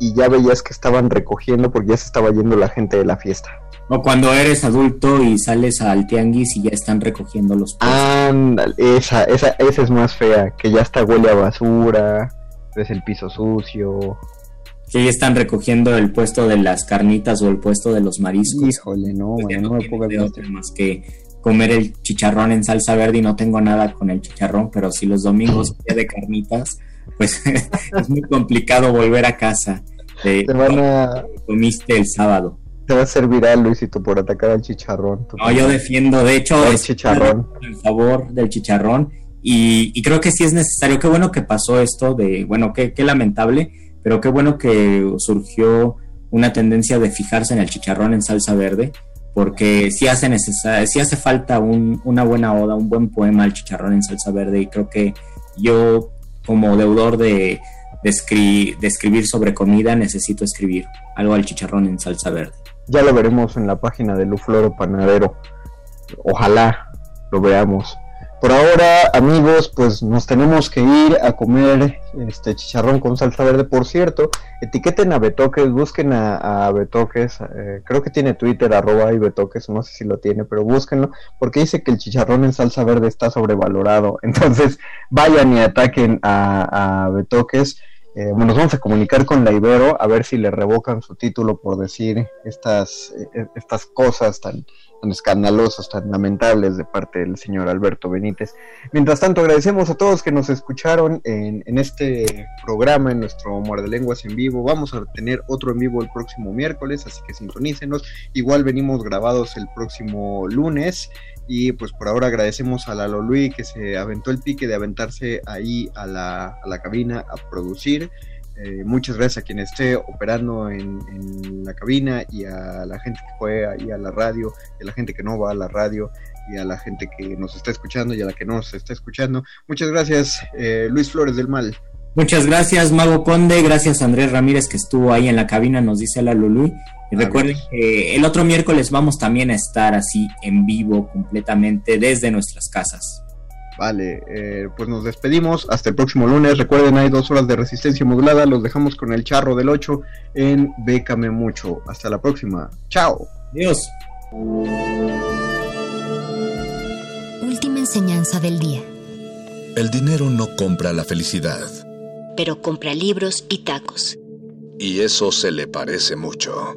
y ya veías que estaban recogiendo porque ya se estaba yendo la gente de la fiesta. O cuando eres adulto y sales al tianguis y ya están recogiendo los Ándale, esa, esa, esa es más fea, que ya está huele a basura, ves el piso sucio. Que ya están recogiendo el puesto de las carnitas o el puesto de los mariscos. Híjole, no, pues bueno, no, no me otro más que comer el chicharrón en salsa verde y no tengo nada con el chicharrón, pero si los domingos día de carnitas, pues es muy complicado volver a casa. Eh, Te van a... Comiste el sábado. Te va a ser viral, Luisito, por atacar al chicharrón. No, yo defiendo, de hecho, el chicharrón. en favor del chicharrón y, y, creo que sí es necesario. Qué bueno que pasó esto de, bueno, qué, qué lamentable, pero qué bueno que surgió una tendencia de fijarse en el chicharrón en salsa verde, porque sí hace, sí hace falta un, una buena oda, un buen poema al chicharrón en salsa verde y creo que yo como deudor de, de, escri de escribir sobre comida necesito escribir algo al chicharrón en salsa verde. Ya lo veremos en la página de Lufloro Panadero. Ojalá lo veamos. Por ahora, amigos, pues nos tenemos que ir a comer este chicharrón con salsa verde. Por cierto, etiqueten a Betoques, busquen a, Betoques. Eh, creo que tiene Twitter, arroba y Betoques, no sé si lo tiene, pero búsquenlo, porque dice que el chicharrón en salsa verde está sobrevalorado. Entonces, vayan y ataquen a Betoques. Eh, nos vamos a comunicar con la Ibero a ver si le revocan su título por decir estas, eh, estas cosas tan, tan escandalosas, tan lamentables de parte del señor Alberto Benítez. Mientras tanto, agradecemos a todos que nos escucharon en, en este programa, en nuestro Muerde Lenguas en vivo. Vamos a tener otro en vivo el próximo miércoles, así que sintonícenos. Igual venimos grabados el próximo lunes. Y pues por ahora agradecemos a Lalo Luis que se aventó el pique de aventarse ahí a la, a la cabina a producir. Eh, muchas gracias a quien esté operando en, la cabina y a la gente que fue ahí a la radio, y a la gente que no va a la radio y a la gente que nos está escuchando y a la que no nos está escuchando. Muchas gracias, eh, Luis Flores del Mal. Muchas gracias, Mago Conde. Gracias, Andrés Ramírez, que estuvo ahí en la cabina, nos dice la Lulu. Y recuerden que el otro miércoles vamos también a estar así en vivo completamente desde nuestras casas. Vale, eh, pues nos despedimos. Hasta el próximo lunes. Recuerden, hay dos horas de resistencia modulada. Los dejamos con el charro del 8 en Bécame Mucho. Hasta la próxima. Chao. Adiós. Última enseñanza del día. El dinero no compra la felicidad. Pero compra libros y tacos. Y eso se le parece mucho.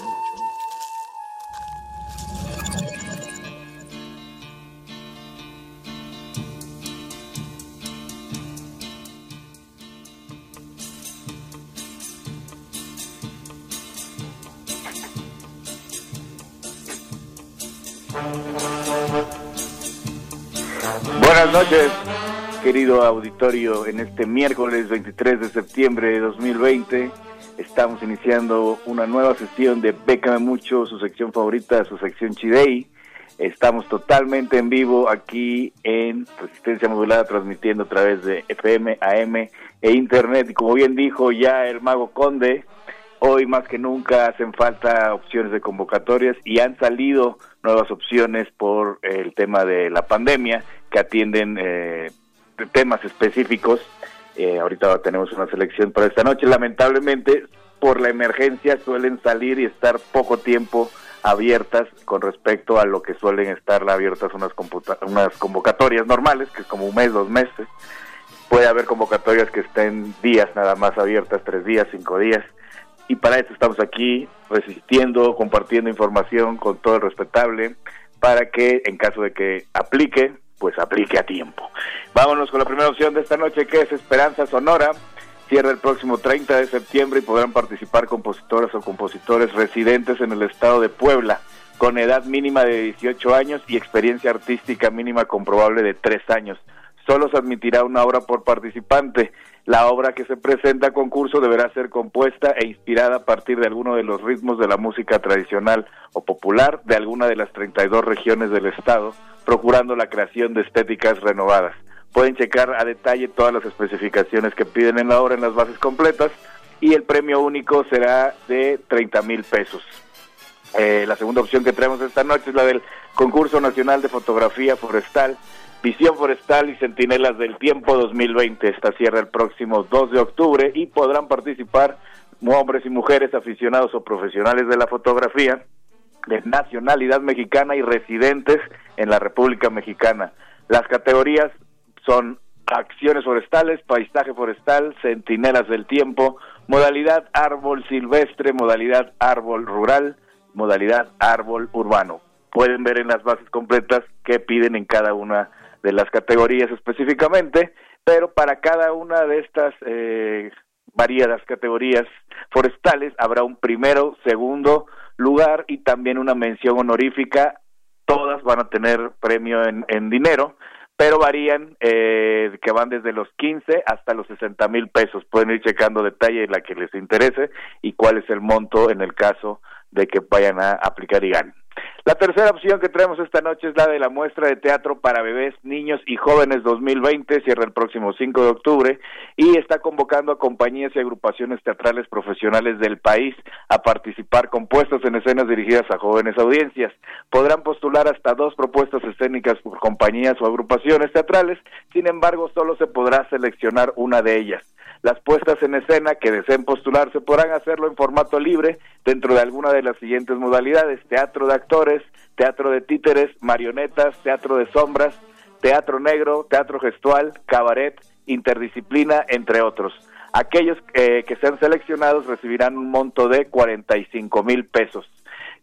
Querido auditorio. En este miércoles 23 de septiembre de 2020 estamos iniciando una nueva sesión de Bécame Mucho, su sección favorita, su sección Chidei. Estamos totalmente en vivo aquí en Resistencia Modulada, transmitiendo a través de FM, AM e Internet. Y como bien dijo ya el mago Conde, hoy más que nunca hacen falta opciones de convocatorias y han salido nuevas opciones por el tema de la pandemia que atienden eh, temas específicos. Eh, ahorita tenemos una selección para esta noche. Lamentablemente, por la emergencia suelen salir y estar poco tiempo abiertas con respecto a lo que suelen estar abiertas unas, unas convocatorias normales, que es como un mes, dos meses. Puede haber convocatorias que estén días nada más abiertas, tres días, cinco días. Y para eso estamos aquí resistiendo, compartiendo información con todo el respetable, para que en caso de que aplique, pues aplique a tiempo. Vámonos con la primera opción de esta noche, que es Esperanza Sonora. Cierra el próximo 30 de septiembre y podrán participar compositoras o compositores residentes en el estado de Puebla, con edad mínima de 18 años y experiencia artística mínima comprobable de 3 años. Solo se admitirá una obra por participante. La obra que se presenta a concurso deberá ser compuesta e inspirada a partir de alguno de los ritmos de la música tradicional o popular de alguna de las 32 regiones del estado, procurando la creación de estéticas renovadas. Pueden checar a detalle todas las especificaciones que piden en la obra en las bases completas y el premio único será de 30 mil pesos. Eh, la segunda opción que traemos esta noche es la del concurso nacional de fotografía forestal Visión Forestal y Centinelas del Tiempo 2020. Esta cierra el próximo 2 de octubre y podrán participar hombres y mujeres aficionados o profesionales de la fotografía de nacionalidad mexicana y residentes en la República Mexicana. Las categorías son acciones forestales, paisaje forestal, centinelas del tiempo, modalidad árbol silvestre, modalidad árbol rural, modalidad árbol urbano. Pueden ver en las bases completas qué piden en cada una de las categorías específicamente, pero para cada una de estas eh, variadas categorías forestales habrá un primero, segundo lugar y también una mención honorífica. Todas van a tener premio en, en dinero, pero varían, eh, que van desde los 15 hasta los 60 mil pesos. Pueden ir checando detalle la que les interese y cuál es el monto en el caso de que vayan a aplicar y ganen. La tercera opción que traemos esta noche es la de la muestra de teatro para bebés, niños y jóvenes 2020, cierra el próximo 5 de octubre y está convocando a compañías y agrupaciones teatrales profesionales del país a participar con puestos en escenas dirigidas a jóvenes audiencias. Podrán postular hasta dos propuestas escénicas por compañías o agrupaciones teatrales, sin embargo solo se podrá seleccionar una de ellas. Las puestas en escena que deseen postularse podrán hacerlo en formato libre dentro de alguna de las siguientes modalidades, teatro de actores, teatro de títeres, marionetas, teatro de sombras, teatro negro, teatro gestual, cabaret, interdisciplina, entre otros. Aquellos eh, que sean seleccionados recibirán un monto de 45 mil pesos.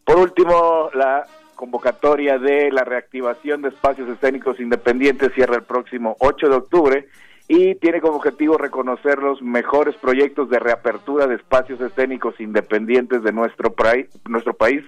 Por último, la convocatoria de la reactivación de espacios escénicos independientes cierra el próximo 8 de octubre y tiene como objetivo reconocer los mejores proyectos de reapertura de espacios escénicos independientes de nuestro, país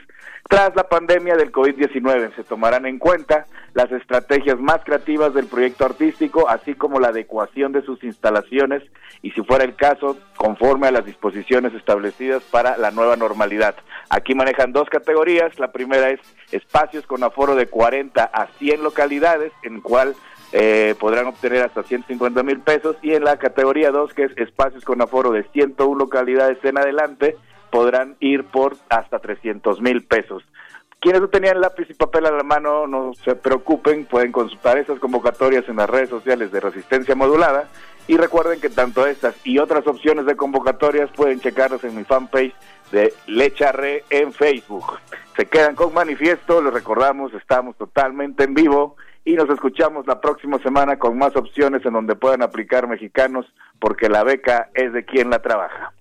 tras la pandemia del COVID-19. Se tomarán en cuenta las estrategias más creativas del proyecto artístico, así como la adecuación de sus instalaciones y, si fuera el caso, conforme a las disposiciones establecidas para la nueva normalidad. Aquí manejan dos categorías. La primera es espacios con aforo de 40 a 100 localidades, en cual eh, podrán obtener hasta 150 mil pesos. Y en la categoría 2, que es espacios con aforo de 101 localidades en adelante, podrán ir por hasta 300 mil pesos. Quienes no tenían lápiz y papel a la mano, no se preocupen, pueden consultar esas convocatorias en las redes sociales de Resistencia Modulada y recuerden que tanto estas y otras opciones de convocatorias pueden checarlas en mi fanpage de Lecharre en Facebook. Se quedan con manifiesto, les recordamos, estamos totalmente en vivo y nos escuchamos la próxima semana con más opciones en donde puedan aplicar mexicanos porque la beca es de quien la trabaja.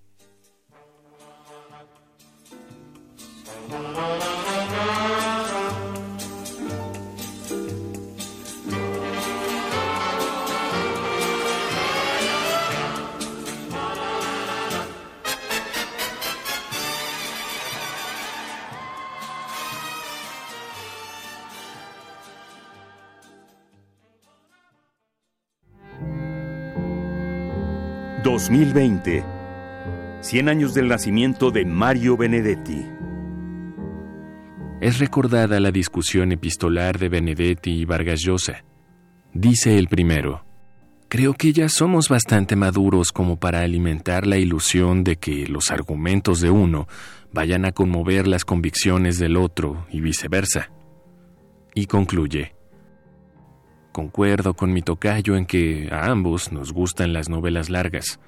2020. 100 años del nacimiento de Mario Benedetti. Es recordada la discusión epistolar de Benedetti y Vargas Llosa. Dice el primero, Creo que ya somos bastante maduros como para alimentar la ilusión de que los argumentos de uno vayan a conmover las convicciones del otro y viceversa. Y concluye, Concuerdo con mi tocayo en que a ambos nos gustan las novelas largas.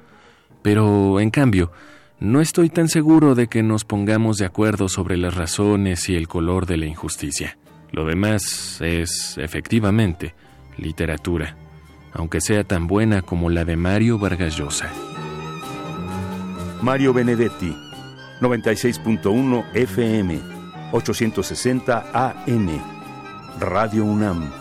Pero, en cambio, no estoy tan seguro de que nos pongamos de acuerdo sobre las razones y el color de la injusticia. Lo demás es, efectivamente, literatura, aunque sea tan buena como la de Mario Vargas Llosa. Mario Benedetti, 96.1 FM, 860 AM, Radio UNAM.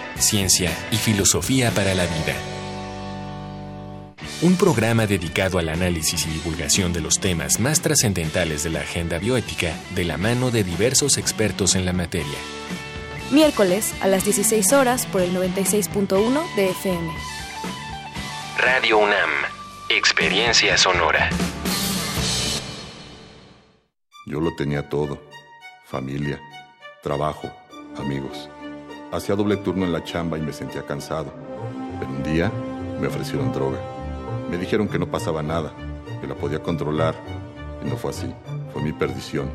ciencia y filosofía para la vida. Un programa dedicado al análisis y divulgación de los temas más trascendentales de la agenda bioética de la mano de diversos expertos en la materia. Miércoles a las 16 horas por el 96.1 de FM. Radio UNAM, Experiencia Sonora. Yo lo tenía todo, familia, trabajo, amigos. Hacía doble turno en la chamba y me sentía cansado. Pero un día me ofrecieron droga. Me dijeron que no pasaba nada, que la podía controlar. Y no fue así. Fue mi perdición.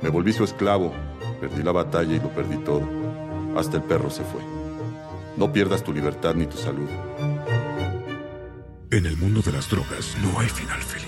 Me volví su esclavo. Perdí la batalla y lo perdí todo. Hasta el perro se fue. No pierdas tu libertad ni tu salud. En el mundo de las drogas no hay final feliz.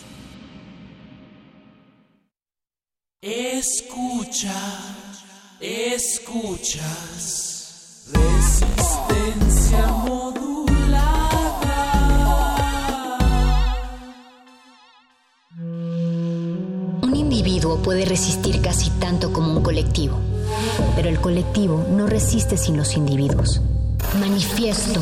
Escucha, escuchas. Resistencia modulada. Un individuo puede resistir casi tanto como un colectivo, pero el colectivo no resiste sin los individuos. Manifiesto.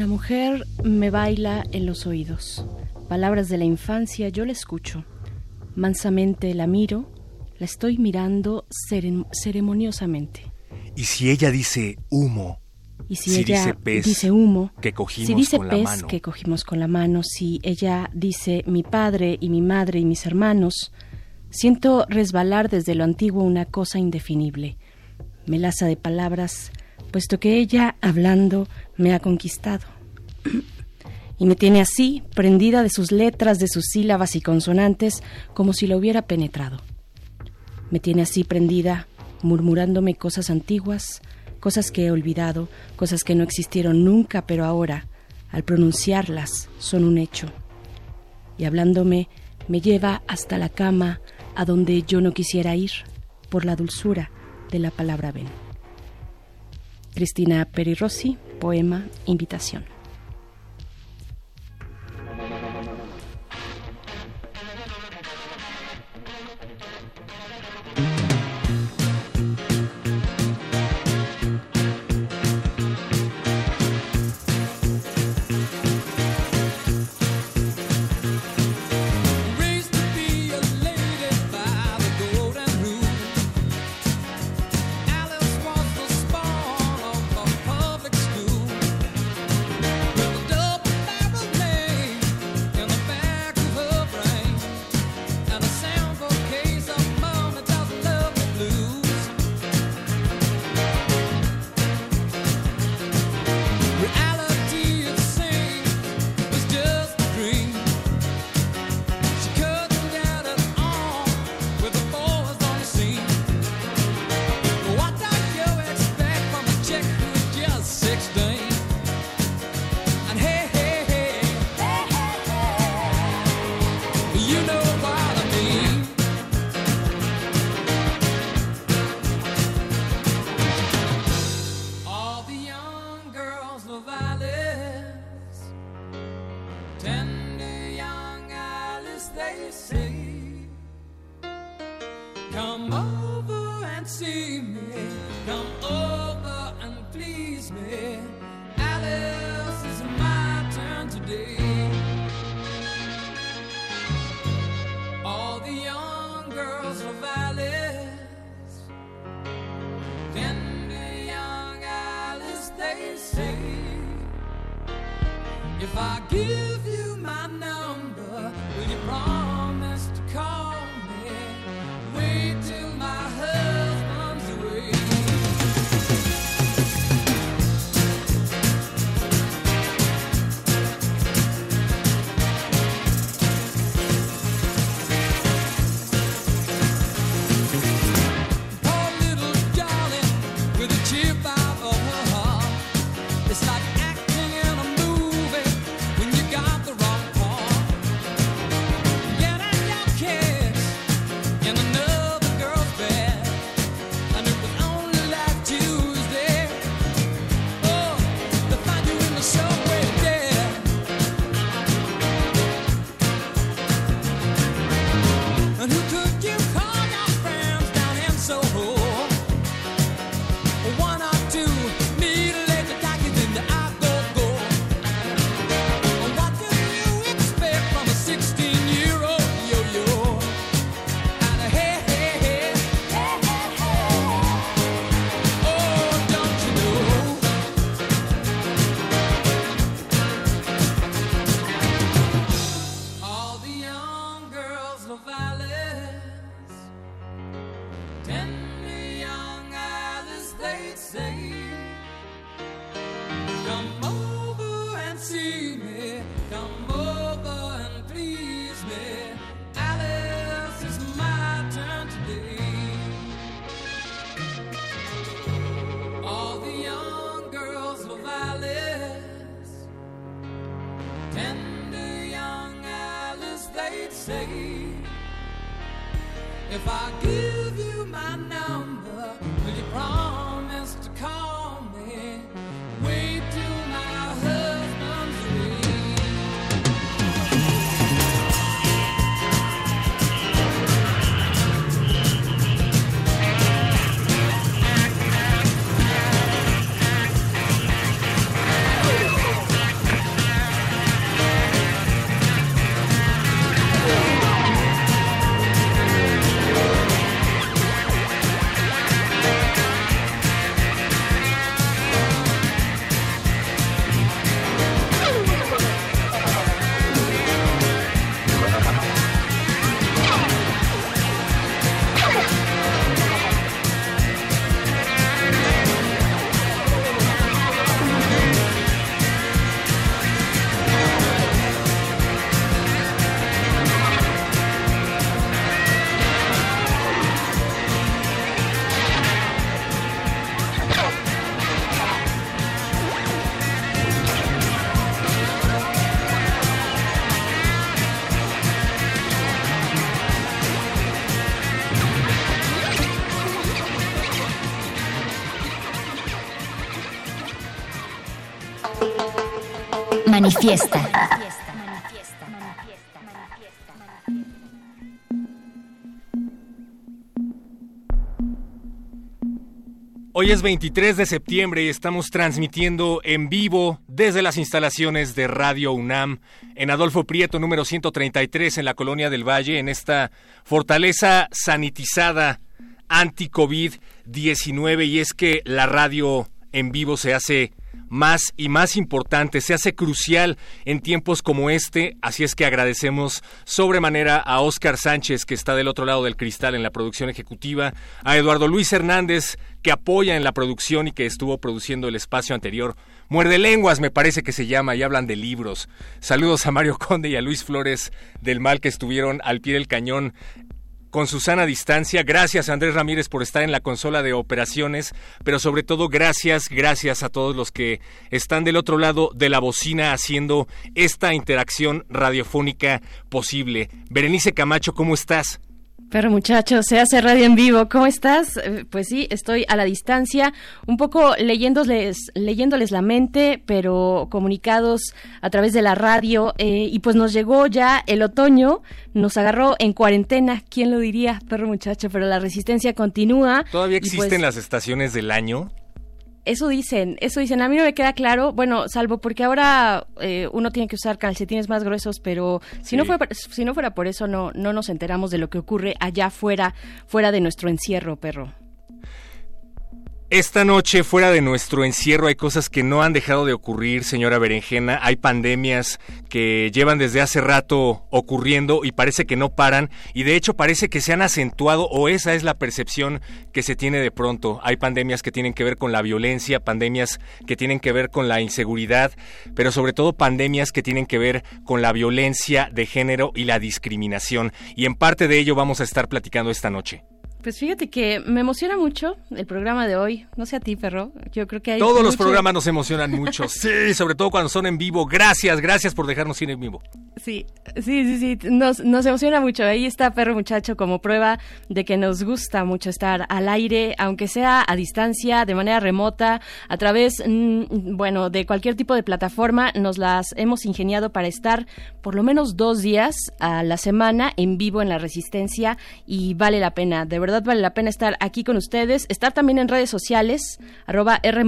Una mujer me baila en los oídos. Palabras de la infancia yo la escucho. Mansamente la miro, la estoy mirando ceremoniosamente. Y si ella dice humo, Y si, ella dice pez dice humo, que cogimos si dice con la pez mano, que cogimos con la mano, si ella dice mi padre y mi madre y mis hermanos, siento resbalar desde lo antiguo una cosa indefinible. Melaza de palabras, puesto que ella, hablando, me ha conquistado. y me tiene así, prendida de sus letras, de sus sílabas y consonantes, como si la hubiera penetrado. Me tiene así prendida, murmurándome cosas antiguas, cosas que he olvidado, cosas que no existieron nunca, pero ahora, al pronunciarlas, son un hecho. Y hablándome, me lleva hasta la cama, a donde yo no quisiera ir, por la dulzura de la palabra ven. Cristina Peri Rossi, poema Invitación. Manifiesta. Hoy es 23 de septiembre y estamos transmitiendo en vivo desde las instalaciones de Radio UNAM en Adolfo Prieto número 133 en la Colonia del Valle, en esta fortaleza sanitizada anti-COVID-19 y es que la radio en vivo se hace más y más importante, se hace crucial en tiempos como este, así es que agradecemos sobremanera a Óscar Sánchez, que está del otro lado del cristal en la producción ejecutiva, a Eduardo Luis Hernández, que apoya en la producción y que estuvo produciendo el espacio anterior. Muerde lenguas, me parece que se llama, y hablan de libros. Saludos a Mario Conde y a Luis Flores del Mal que estuvieron al pie del cañón con Susana Distancia. Gracias Andrés Ramírez por estar en la consola de operaciones, pero sobre todo gracias, gracias a todos los que están del otro lado de la bocina haciendo esta interacción radiofónica posible. Berenice Camacho, ¿cómo estás? Pero muchachos, se hace radio en vivo. ¿Cómo estás? Eh, Pues sí, estoy a la distancia, un poco leyéndoles, leyéndoles la mente, pero comunicados a través de la radio. eh, y pues nos llegó ya el otoño, nos agarró en cuarentena. ¿Quién lo diría, perro muchacho? Pero la resistencia continúa. ¿Todavía pues, existen las estaciones del año? Eso dicen, eso dicen. A mí no me queda claro, bueno, salvo porque ahora eh, uno tiene que usar calcetines más gruesos, pero si no fuera si no fuera por eso no no nos enteramos de lo que ocurre allá fuera fuera de nuestro encierro, perro. Esta noche, fuera de nuestro encierro, hay cosas que no han dejado de ocurrir, señora Berenjena. Hay pandemias que llevan desde hace rato ocurriendo y parece que no paran. Y de hecho parece que se han acentuado o esa es la percepción que se tiene de pronto. Hay pandemias que tienen que ver con la violencia, pandemias que tienen que ver con la inseguridad, pero sobre todo pandemias que tienen que ver con la violencia de género y la discriminación. Y en parte de ello vamos a estar platicando esta noche. Pues fíjate que me emociona mucho el programa de hoy. No sé a ti, perro. Yo creo que hay Todos los mucho- programas nos emocionan mucho. Sí, sobre todo cuando son en vivo. Gracias, gracias por dejarnos ir en vivo. Sí, sí, sí, sí, nos, nos emociona mucho. Ahí está Perro Muchacho como prueba de que nos gusta mucho estar al aire, aunque sea a distancia, de manera remota, a través, mm, bueno, de cualquier tipo de plataforma. Nos las hemos ingeniado para estar por lo menos dos días a la semana en vivo en la Resistencia y vale la pena, de verdad vale la pena estar aquí con ustedes, estar también en redes sociales, arroba R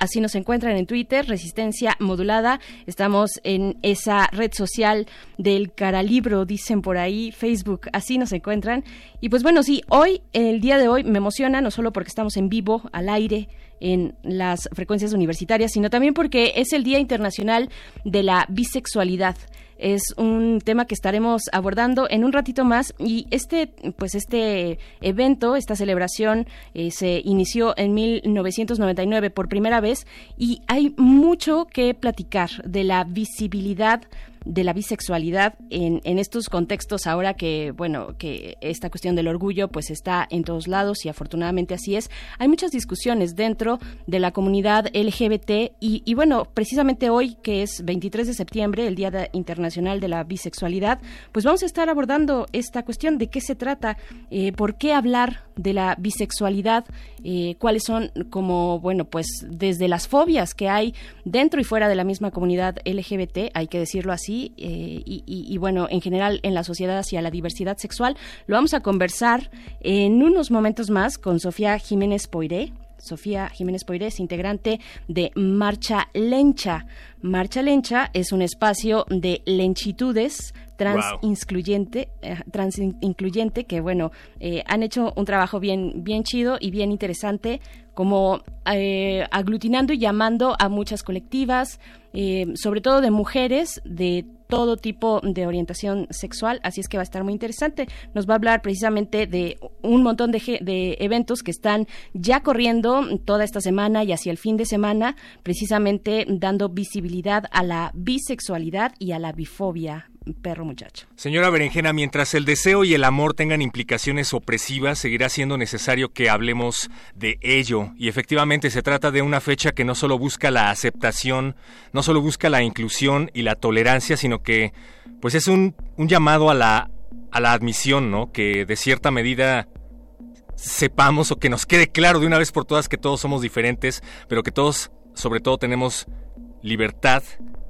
así nos encuentran en Twitter, Resistencia Modulada, estamos en esa red social del Caralibro, dicen por ahí, Facebook, así nos encuentran. Y pues bueno, sí, hoy, el día de hoy, me emociona, no solo porque estamos en vivo, al aire, en las frecuencias universitarias, sino también porque es el Día Internacional de la Bisexualidad. Es un tema que estaremos abordando en un ratito más. Y este, pues este evento, esta celebración eh, se inició en 1999 por primera vez y hay mucho que platicar de la visibilidad de la bisexualidad en, en estos contextos ahora que, bueno, que esta cuestión del orgullo pues está en todos lados y afortunadamente así es. Hay muchas discusiones dentro de la comunidad LGBT y, y bueno, precisamente hoy que es 23 de septiembre, el Día Internacional de la Bisexualidad, pues vamos a estar abordando esta cuestión de qué se trata, eh, por qué hablar de la bisexualidad, eh, cuáles son como, bueno, pues desde las fobias que hay dentro y fuera de la misma comunidad LGBT, hay que decirlo así, eh, y, y- y, bueno, en general en la sociedad hacia la diversidad sexual. Lo vamos a conversar en unos momentos más con Sofía Jiménez Poiré. Sofía Jiménez Poiré es integrante de Marcha Lencha. Marcha Lencha es un espacio de lenchitudes trans eh, incluyente que bueno eh, han hecho un trabajo bien bien chido y bien interesante como eh, aglutinando y llamando a muchas colectivas eh, sobre todo de mujeres de todo tipo de orientación sexual, así es que va a estar muy interesante. Nos va a hablar precisamente de un montón de, de eventos que están ya corriendo toda esta semana y hacia el fin de semana, precisamente dando visibilidad a la bisexualidad y a la bifobia, perro muchacho. Señora Berenjena, mientras el deseo y el amor tengan implicaciones opresivas, seguirá siendo necesario que hablemos de ello. Y efectivamente se trata de una fecha que no solo busca la aceptación, no solo busca la inclusión y la tolerancia, sino que pues es un, un llamado a la, a la admisión, ¿no? Que de cierta medida sepamos o que nos quede claro de una vez por todas que todos somos diferentes, pero que todos, sobre todo, tenemos libertad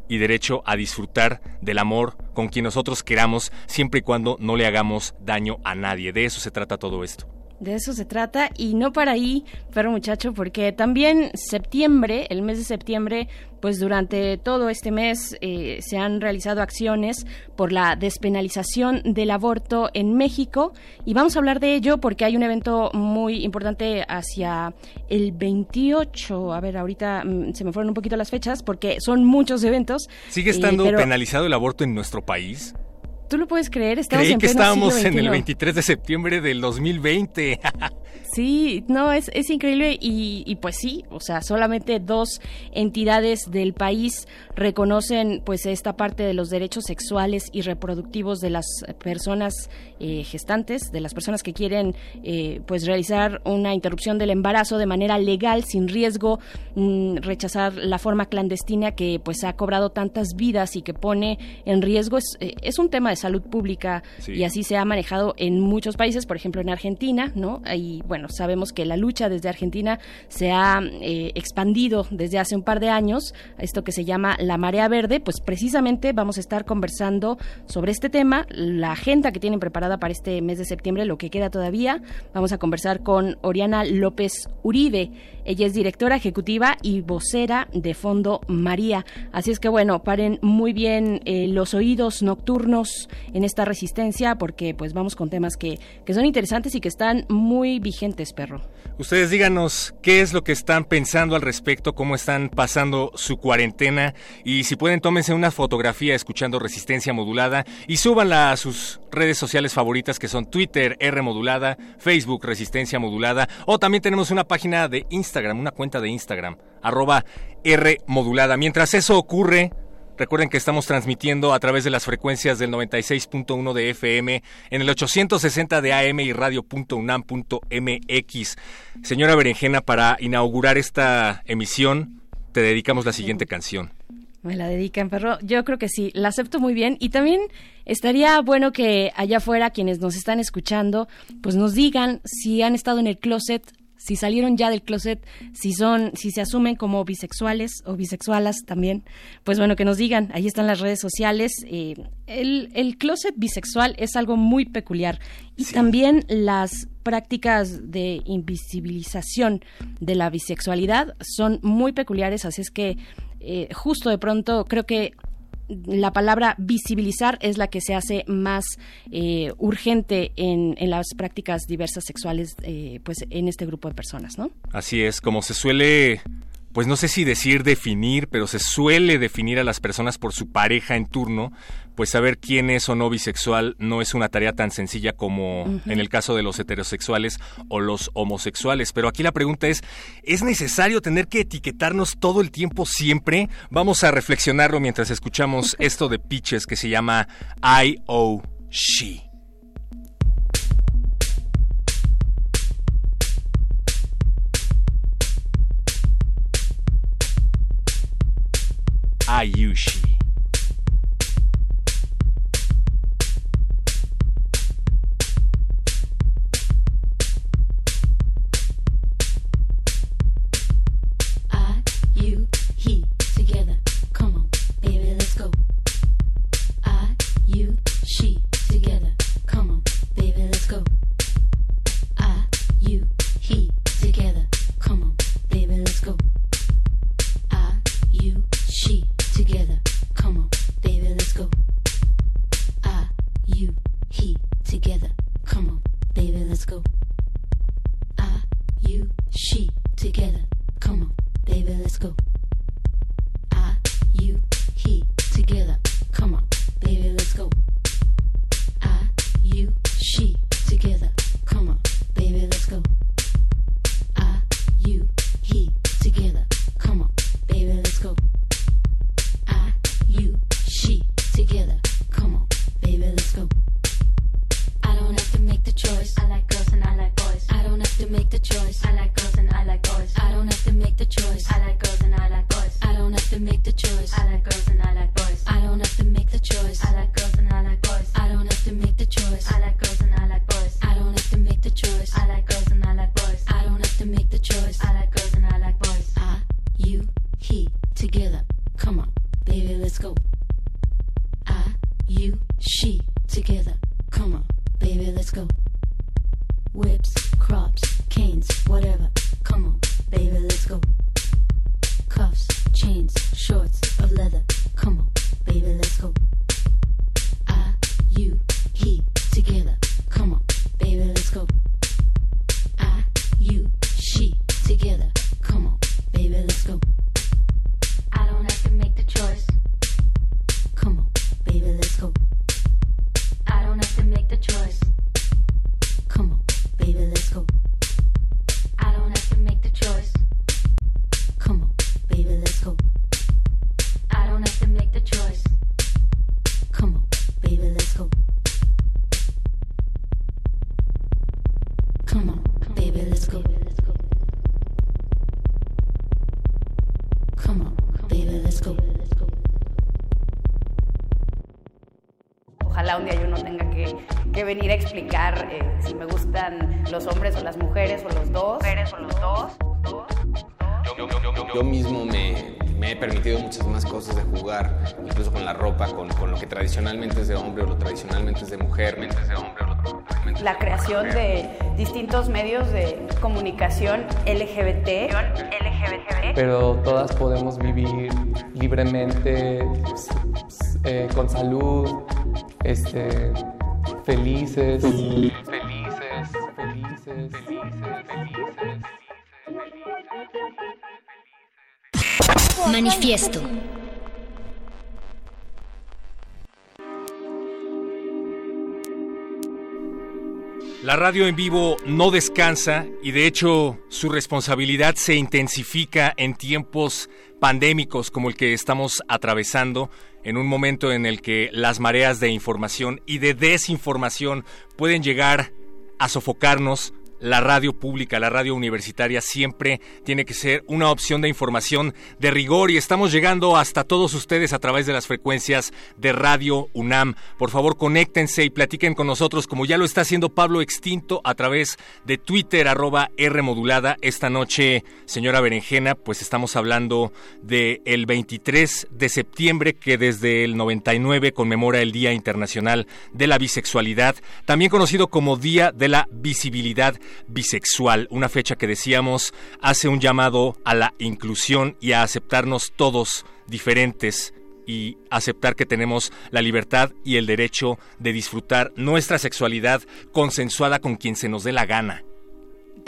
y derecho a disfrutar del amor con quien nosotros queramos, siempre y cuando no le hagamos daño a nadie. De eso se trata todo esto. De eso se trata y no para ahí, perro muchacho, porque también septiembre, el mes de septiembre, pues durante todo este mes eh, se han realizado acciones por la despenalización del aborto en México y vamos a hablar de ello porque hay un evento muy importante hacia el 28, a ver, ahorita mm, se me fueron un poquito las fechas porque son muchos eventos. ¿Sigue eh, estando pero penalizado el aborto en nuestro país? ¿Tú lo puedes creer? Estamos Creí en que estábamos en el XXI. 23 de septiembre del 2020. Sí, no, es, es increíble y, y pues sí, o sea, solamente dos entidades del país reconocen pues esta parte de los derechos sexuales y reproductivos de las personas eh, gestantes, de las personas que quieren eh, pues realizar una interrupción del embarazo de manera legal, sin riesgo, mm, rechazar la forma clandestina que pues ha cobrado tantas vidas y que pone en riesgo. Es, eh, es un tema de salud pública Sí. y así se ha manejado en muchos países, por ejemplo en Argentina, ¿no? Y bueno, sabemos que la lucha desde Argentina se ha eh, expandido desde hace un par de años, esto que se llama la marea verde, pues precisamente vamos a estar conversando sobre este tema, la agenda que tienen preparada para este mes de septiembre, lo que queda todavía. Vamos a conversar con Oriana López Uribe. Ella es directora ejecutiva y vocera de Fondo María. Así es que bueno, paren muy bien eh, los oídos nocturnos en esta resistencia porque pues vamos con temas que, que son interesantes y que están muy vigentes, perro. Ustedes díganos qué es lo que están pensando al respecto, cómo están pasando su cuarentena y si pueden tómense una fotografía escuchando Resistencia Modulada y súbanla a sus redes sociales favoritas que son Twitter R Modulada, Facebook Resistencia Modulada o también tenemos una página de Instagram, una cuenta de Instagram, arroba R Modulada. Mientras eso ocurre, Recuerden que estamos transmitiendo a través de las frecuencias del 96.1 de FM en el 860 de AM y radio.unam.mx. Señora Berenjena, para inaugurar esta emisión, te dedicamos la siguiente canción. Me la dedican, perro. Yo creo que sí, la acepto muy bien. Y también estaría bueno que allá afuera, quienes nos están escuchando, pues nos digan si han estado en el closet, si salieron ya del closet, si son, si se asumen como bisexuales o bisexualas también. Pues bueno, que nos digan. Ahí están las redes sociales. Eh, el, el closet bisexual es algo muy peculiar. Y también las prácticas de invisibilización de la bisexualidad son muy peculiares, así es que eh, justo de pronto creo que la palabra visibilizar es la que se hace más eh, urgente en, en las prácticas diversas sexuales, eh, pues en este grupo de personas, ¿no? Así es, como se suele pues no sé si decir definir, pero se suele definir a las personas por su pareja en turno, pues saber quién es o no bisexual no es una tarea tan sencilla como en el caso de los heterosexuales o los homosexuales. Pero aquí la pregunta es, ¿es necesario tener que etiquetarnos todo el tiempo siempre? Vamos a reflexionarlo mientras escuchamos esto de Pitches que se llama I O She. I let's go. I, you, she, together. Come on, baby, let's go. She, together. Come on, baby, let's go. Whips, crops, canes, whatever. Come on, baby, let's go. Cuffs, chains, shorts of leather. Come on, baby, let's go. Salud, este, felices. Felices, felices, felices, felices. Manifiesto. La radio en vivo no descansa y de hecho su responsabilidad se intensifica en tiempos pandémicos como el que estamos atravesando, en un momento en el que las mareas de información y de desinformación pueden llegar a sofocarnos. La radio pública, la radio universitaria siempre tiene que ser una opción de información de rigor y estamos llegando hasta todos ustedes a través de las frecuencias de Radio UNAM. Por favor, conéctense y platiquen con nosotros como ya lo está haciendo Pablo Extinto a través de Twitter arroba R modulada. Esta noche, señora Berenjena, pues estamos hablando del el 23 de septiembre que desde el 99 conmemora el Día Internacional de la Bisexualidad, también conocido como Día de la Visibilidad bisexual, una fecha que decíamos hace un llamado a la inclusión y a aceptarnos todos diferentes y aceptar que tenemos la libertad y el derecho de disfrutar nuestra sexualidad consensuada con quien se nos dé la gana.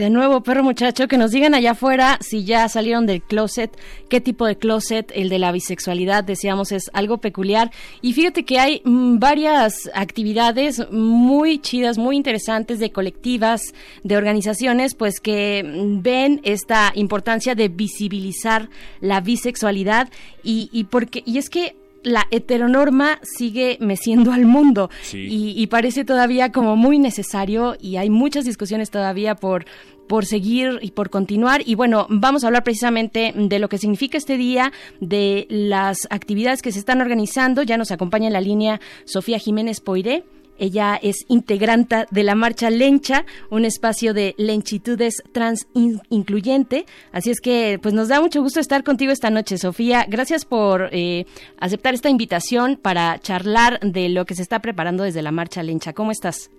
De nuevo, perro muchacho, que nos digan allá afuera si ya salieron del closet, qué tipo de closet, el de la bisexualidad, decíamos, es algo peculiar. Y fíjate que hay mm, varias actividades muy chidas, muy interesantes de colectivas, de organizaciones, pues que mm, ven esta importancia de visibilizar la bisexualidad y, y porque, y es que la heteronorma sigue meciendo al mundo. Sí. y, y parece todavía como muy necesario y hay muchas discusiones todavía por por seguir y por continuar. Y bueno vamos a hablar precisamente de lo que significa este día de las actividades que se están organizando. Ya nos acompaña en la línea Sofía Jiménez Poiré ella es integrante de la Marcha Lencha, un espacio de lenchitudes trans in- incluyente. Así es que, pues nos da mucho gusto estar contigo esta noche, Sofía. Gracias por eh, aceptar esta invitación para charlar de lo que se está preparando desde la Marcha Lencha. ¿Cómo estás?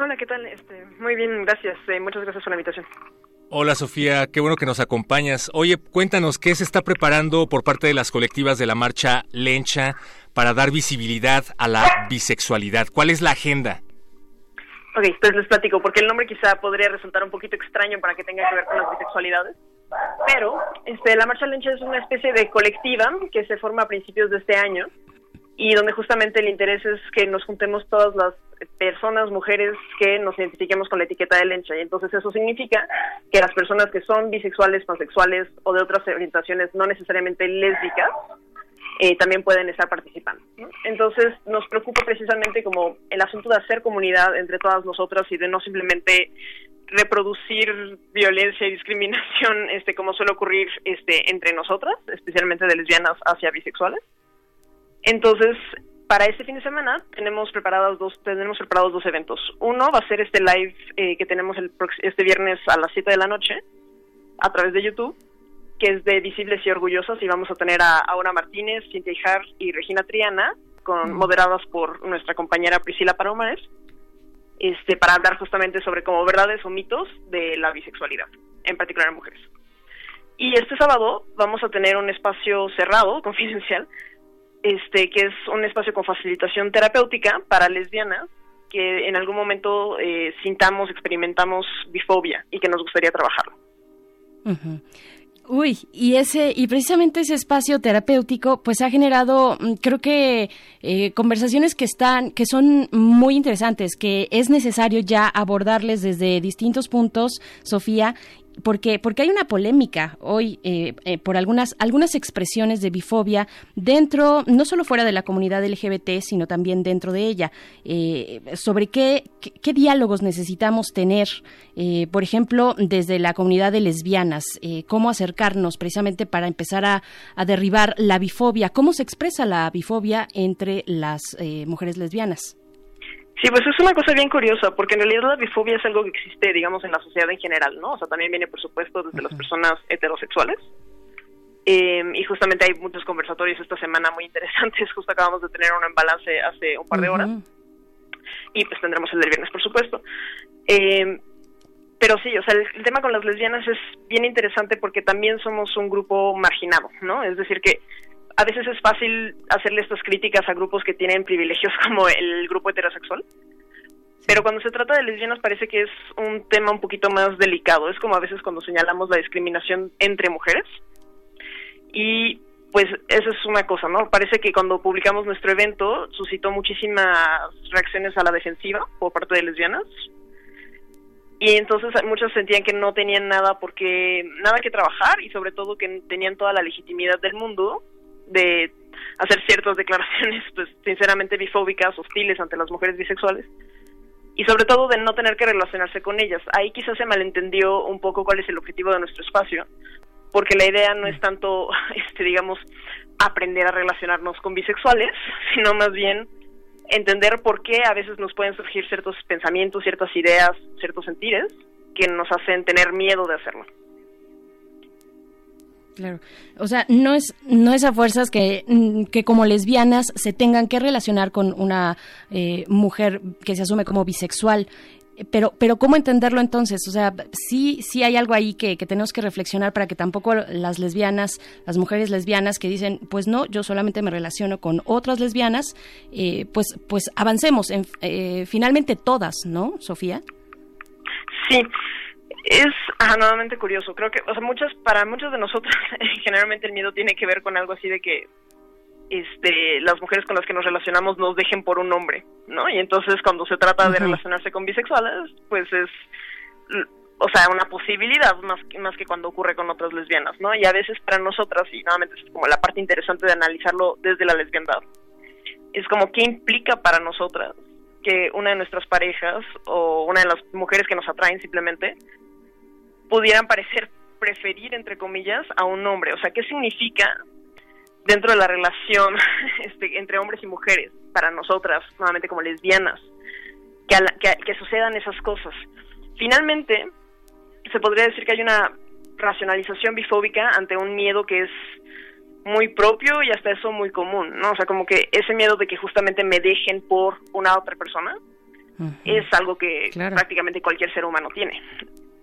Hola, ¿qué tal? Este, muy bien, gracias. Eh, muchas gracias por la invitación. Hola Sofía, qué bueno que nos acompañas. Oye, cuéntanos qué se está preparando por parte de las colectivas de la marcha Lencha para dar visibilidad a la bisexualidad. ¿Cuál es la agenda? Ok, pues les platico, porque el nombre quizá podría resultar un poquito extraño para que tenga que ver con las bisexualidades. Pero este, la Marcha Lencha es una especie de colectiva que se forma a principios de este año y donde justamente el interés es que nos juntemos todas las personas, mujeres que nos identifiquemos con la etiqueta de lencha. Y entonces eso significa que las personas que son bisexuales, pansexuales o de otras orientaciones no necesariamente lésbicas eh, también pueden estar participando. Entonces nos preocupa precisamente como el asunto de hacer comunidad entre todas nosotras y de no simplemente reproducir violencia y discriminación este como suele ocurrir este entre nosotras, especialmente de lesbianas hacia bisexuales. Entonces, para este fin de semana tenemos preparados dos tenemos preparados dos eventos. Uno va a ser este live eh, que tenemos el este viernes a las 7 de la noche a través de YouTube, que es de Visibles y Orgullosas y vamos a tener a Aura Martínez, Cintia Ijar y Regina Triana, con moderadas por nuestra compañera Priscila Palomares, este para hablar justamente sobre como verdades o mitos de la bisexualidad, en particular en mujeres. Y este sábado vamos a tener un espacio cerrado, confidencial, este que es un espacio con facilitación terapéutica para lesbianas que en algún momento eh, sintamos, experimentamos bifobia y que nos gustaría trabajarlo. Uy, y ese y precisamente ese espacio terapéutico, pues ha generado, mm, creo que eh, conversaciones que están, que son muy interesantes, que es necesario ya abordarles desde distintos puntos, Sofía. Porque, porque hay una polémica hoy eh, eh, por algunas, algunas expresiones de bifobia dentro, no solo fuera de la comunidad LGBT, sino también dentro de ella, eh, sobre qué, qué, diálogos necesitamos tener, eh, por ejemplo, desde la comunidad de lesbianas, eh, cómo acercarnos precisamente para empezar a, a derribar la bifobia, cómo se expresa la bifobia entre las mujeres lesbianas. Sí, pues es una cosa bien curiosa, porque en realidad la bifobia es algo que existe, digamos, en la sociedad en general, ¿no? O sea, también viene, por supuesto, desde las personas heterosexuales. Eh, y justamente hay muchos conversatorios esta semana muy interesantes. Justo acabamos de tener uno en balance hace un par de horas. Y pues tendremos el del viernes, por supuesto. Eh, pero sí, o sea, el, el tema con las lesbianas es bien interesante porque también somos un grupo marginado, ¿no? Es decir, que a veces es fácil hacerle estas críticas a grupos que tienen privilegios como el grupo heterosexual. Pero cuando se trata de lesbianas parece que es un tema un poquito más delicado. Es como a veces cuando señalamos la discriminación entre mujeres. Y pues eso es una cosa, ¿no? Parece que cuando publicamos nuestro evento suscitó muchísimas reacciones a la defensiva por parte de lesbianas. Y entonces muchos sentían que no tenían nada porque nada que trabajar y sobre todo que tenían toda la legitimidad del mundo de hacer ciertas declaraciones pues sinceramente bifóbicas, hostiles ante las mujeres bisexuales y sobre todo de no tener que relacionarse con ellas. Ahí quizás se malentendió un poco cuál es el objetivo de nuestro espacio, porque la idea no es tanto, este, digamos, aprender a relacionarnos con bisexuales, sino más bien entender por qué a veces nos pueden surgir ciertos pensamientos, ciertas ideas, ciertos sentires que nos hacen tener miedo de hacerlo. Claro. O sea, no es, no es a fuerzas que, mm, que como lesbianas se tengan que relacionar con una eh, mujer que se asume como bisexual. Pero, pero ¿cómo entenderlo entonces? O sea, sí, sí hay algo ahí que, que tenemos que reflexionar para que tampoco las lesbianas, las mujeres lesbianas que dicen, pues no, yo solamente me relaciono con otras lesbianas, eh, pues, pues avancemos, en, eh, finalmente todas, ¿no, Sofía? Sí, Es ajá, nuevamente curioso. Creo que, o sea, muchas, para muchos de nosotros, generalmente el miedo tiene que ver con algo así de que este, las mujeres con las que nos relacionamos nos dejen por un hombre, ¿no? Y entonces cuando se trata de relacionarse con bisexuales, pues es, o sea, una posibilidad más, que- más que cuando ocurre con otras lesbianas, ¿no? Y a veces para nosotras, y nuevamente es como la parte interesante de analizarlo desde la lesbiandad, es como qué implica para nosotras que una de nuestras parejas o una de las mujeres que nos atraen simplemente pudieran parecer preferir, entre comillas, a un hombre. O sea, ¿qué significa dentro de la relación este, entre hombres y mujeres para nosotras, nuevamente como lesbianas, que, a la- que, que sucedan esas cosas? Finalmente, se podría decir que hay una racionalización bifóbica ante un miedo que es muy propio y hasta eso muy común, ¿no? O sea, como que ese miedo de que justamente me dejen por una otra persona es algo que prácticamente cualquier ser humano tiene.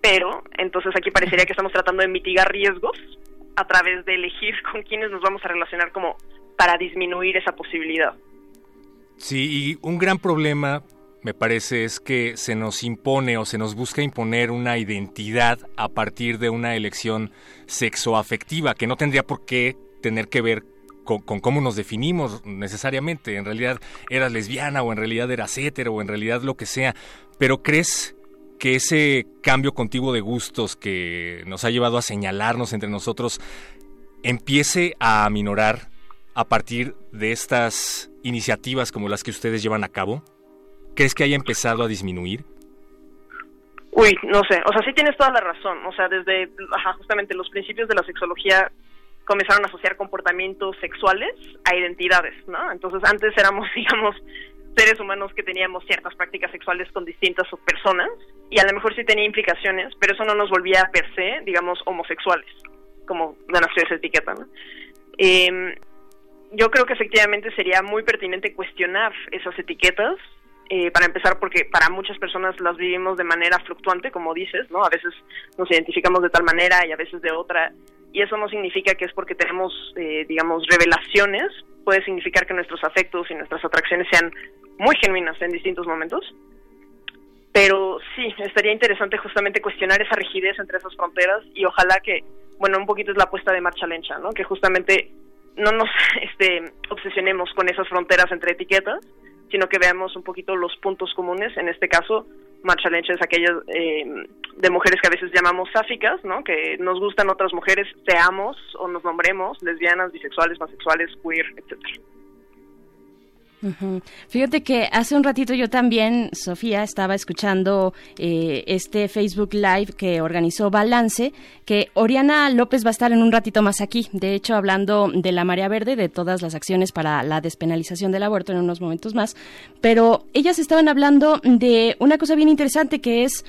Pero, entonces aquí parecería que estamos tratando de mitigar riesgos a través de elegir con quiénes nos vamos a relacionar como para disminuir esa posibilidad. Sí, y un gran problema, me parece, es que se nos impone o se nos busca imponer una identidad a partir de una elección sexoafectiva, que no tendría por qué tener que ver con, cómo nos definimos necesariamente. En realidad eras lesbiana o en realidad eras hetero o en realidad lo que sea. Pero ¿crees que ese cambio contigo de gustos que nos ha llevado a señalarnos entre nosotros empiece a aminorar a partir de estas iniciativas como las que ustedes llevan a cabo? ¿Crees que haya empezado a disminuir? Uy, no sé, o sea, sí tienes toda la razón, o sea, desde justamente los principios de la sexología comenzaron a asociar comportamientos sexuales a identidades, ¿no? Entonces antes éramos, digamos, seres humanos que teníamos ciertas prácticas sexuales con distintas personas y a lo mejor sí tenía implicaciones, pero eso no nos volvía per se, digamos, homosexuales, como nació esa etiqueta, ¿no? Em, yo creo que efectivamente sería muy pertinente cuestionar esas etiquetas, eh, para empezar porque para muchas personas las vivimos de manera fluctuante, como dices, ¿no? A veces nos identificamos de tal manera y a veces de otra, y eso no significa que es porque tenemos, eh, digamos, revelaciones, puede significar que nuestros afectos y nuestras atracciones sean muy genuinas en distintos momentos. Pero sí, estaría interesante justamente cuestionar esa rigidez entre esas fronteras y ojalá que, bueno, un poquito es la puesta de marcha lencha, ¿no? Que justamente no nos este, obsesionemos con esas fronteras entre etiquetas, sino que veamos un poquito los puntos comunes. En este caso, marcha lencha es aquellas eh, de mujeres que a veces llamamos sáficas, ¿no? Que nos gustan otras mujeres, seamos o nos nombremos lesbianas, bisexuales, pansexuales, queer, etcétera. Ujú. Fíjate que hace un ratito yo también, Sofía, estaba escuchando eh, este Facebook Live que organizó Balance, que Oriana López va a estar en un ratito más aquí, de hecho hablando de la marea verde, de todas las acciones para la despenalización del aborto en unos momentos más, pero ellas estaban hablando de una cosa bien interesante que es,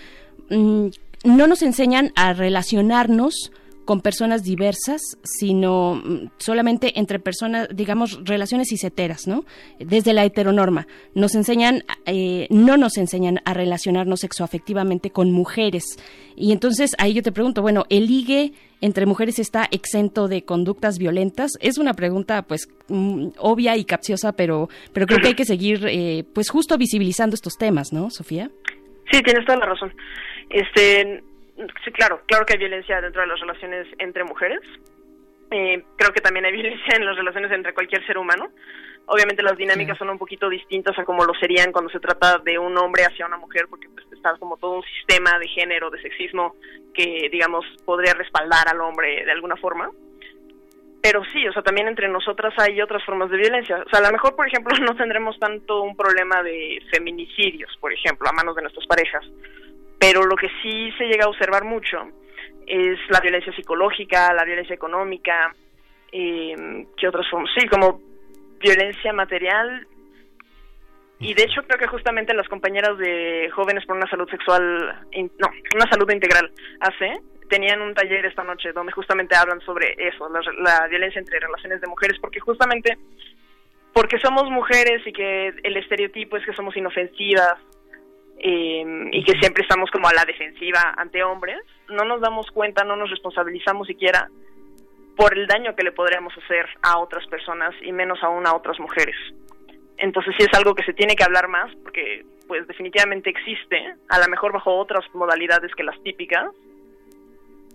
mm, no nos enseñan a relacionarnos con personas diversas, sino mm, solamente entre personas, digamos, relaciones ciseteras, ¿no? Desde la heteronorma. Nos enseñan, eh, no nos enseñan a relacionarnos sexoafectivamente con mujeres. Y entonces ahí yo te pregunto, bueno, ¿el ligue entre mujeres está exento de conductas violentas? Es una pregunta, pues, mm, obvia y capciosa, pero, pero creo que hay que seguir, eh, pues, justo visibilizando estos temas, ¿no, Sofía? Sí, tienes toda la razón. Este, sí, claro, claro que hay violencia dentro de las relaciones entre mujeres. Eh, creo que también hay violencia en las relaciones entre cualquier ser humano. Obviamente las dinámicas son un poquito distintas a como lo serían cuando se trata de un hombre hacia una mujer, porque pues, está como todo un sistema de género, de sexismo, que digamos podría respaldar al hombre de alguna forma. Pero sí, o sea, también entre nosotras hay otras formas de violencia. O sea, a lo mejor, por ejemplo, no tendremos tanto un problema de feminicidios, por ejemplo, a manos de nuestras parejas. Pero lo que sí se llega a observar mucho es la violencia psicológica, la violencia económica, eh, ¿qué otras formas? Sí, como violencia material. Y de hecho creo que justamente las compañeras de Jóvenes por una Salud Sexual, no, una salud integral, hace, tenían un taller esta noche donde justamente hablan sobre eso, la, la violencia entre relaciones de mujeres, porque justamente porque somos mujeres y que el estereotipo es que somos inofensivas eh, y que siempre estamos como a la defensiva ante hombres, no nos damos cuenta, no nos responsabilizamos siquiera por el daño que le podríamos hacer a otras personas y menos aún a otras mujeres. Entonces sí es algo que se tiene que hablar más porque pues definitivamente existe, a lo mejor bajo otras modalidades que las típicas,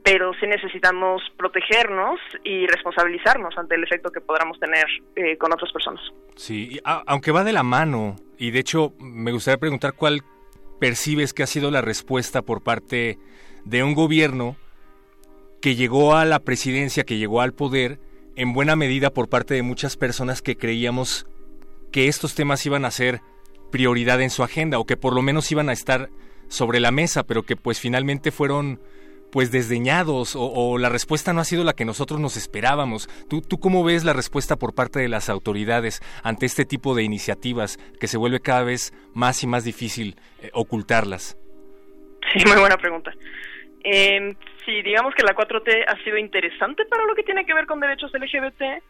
pero sí necesitamos protegernos y responsabilizarnos ante el efecto que podamos tener eh, con otras personas. Sí, a- aunque va de la mano, y de hecho me gustaría preguntar cuál percibes que ha sido la respuesta por parte de un gobierno que llegó a la presidencia, que llegó al poder, en buena medida por parte de muchas personas que creíamos que estos temas iban a ser prioridad en su agenda o que por lo menos iban a estar sobre la mesa, pero que pues finalmente fueron pues desdeñados o, la respuesta no ha sido la que nosotros nos esperábamos. ¿Tú, ¿Tú cómo ves la respuesta por parte de las autoridades ante este tipo de iniciativas que se vuelve cada vez más y más difícil eh, ocultarlas? Sí, muy buena pregunta. Eh, sí, digamos que la 4T ha sido interesante para lo que tiene que ver con derechos LGBT,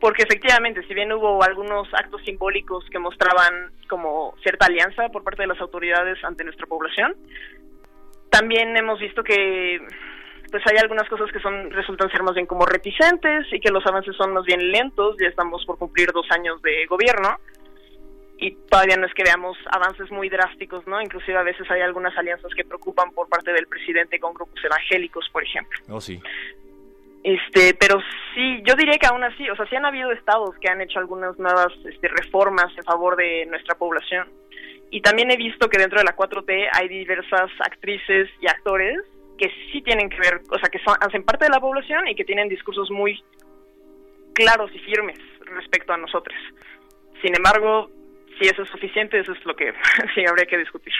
porque efectivamente, si bien hubo algunos actos simbólicos que mostraban como cierta alianza por parte de las autoridades ante nuestra población, también hemos visto que pues hay algunas cosas que son resultan ser más bien como reticentes y que los avances son más bien lentos. Ya estamos por cumplir dos años de gobierno y todavía no es que veamos avances muy drásticos, ¿no? Inclusive a veces hay algunas alianzas que preocupan por parte del presidente con grupos evangélicos, por ejemplo. Oh, sí. Este, pero sí, yo diría que aún así, o sea, sí han habido estados que han hecho algunas nuevas este, reformas en favor de nuestra población. Y también he visto que dentro de la 4T hay diversas actrices y actores que sí tienen que ver, o sea, que son, hacen parte de la población y que tienen discursos muy claros y firmes respecto a nosotros. Sin embargo, si eso es suficiente, eso es lo que sí habría que discutir.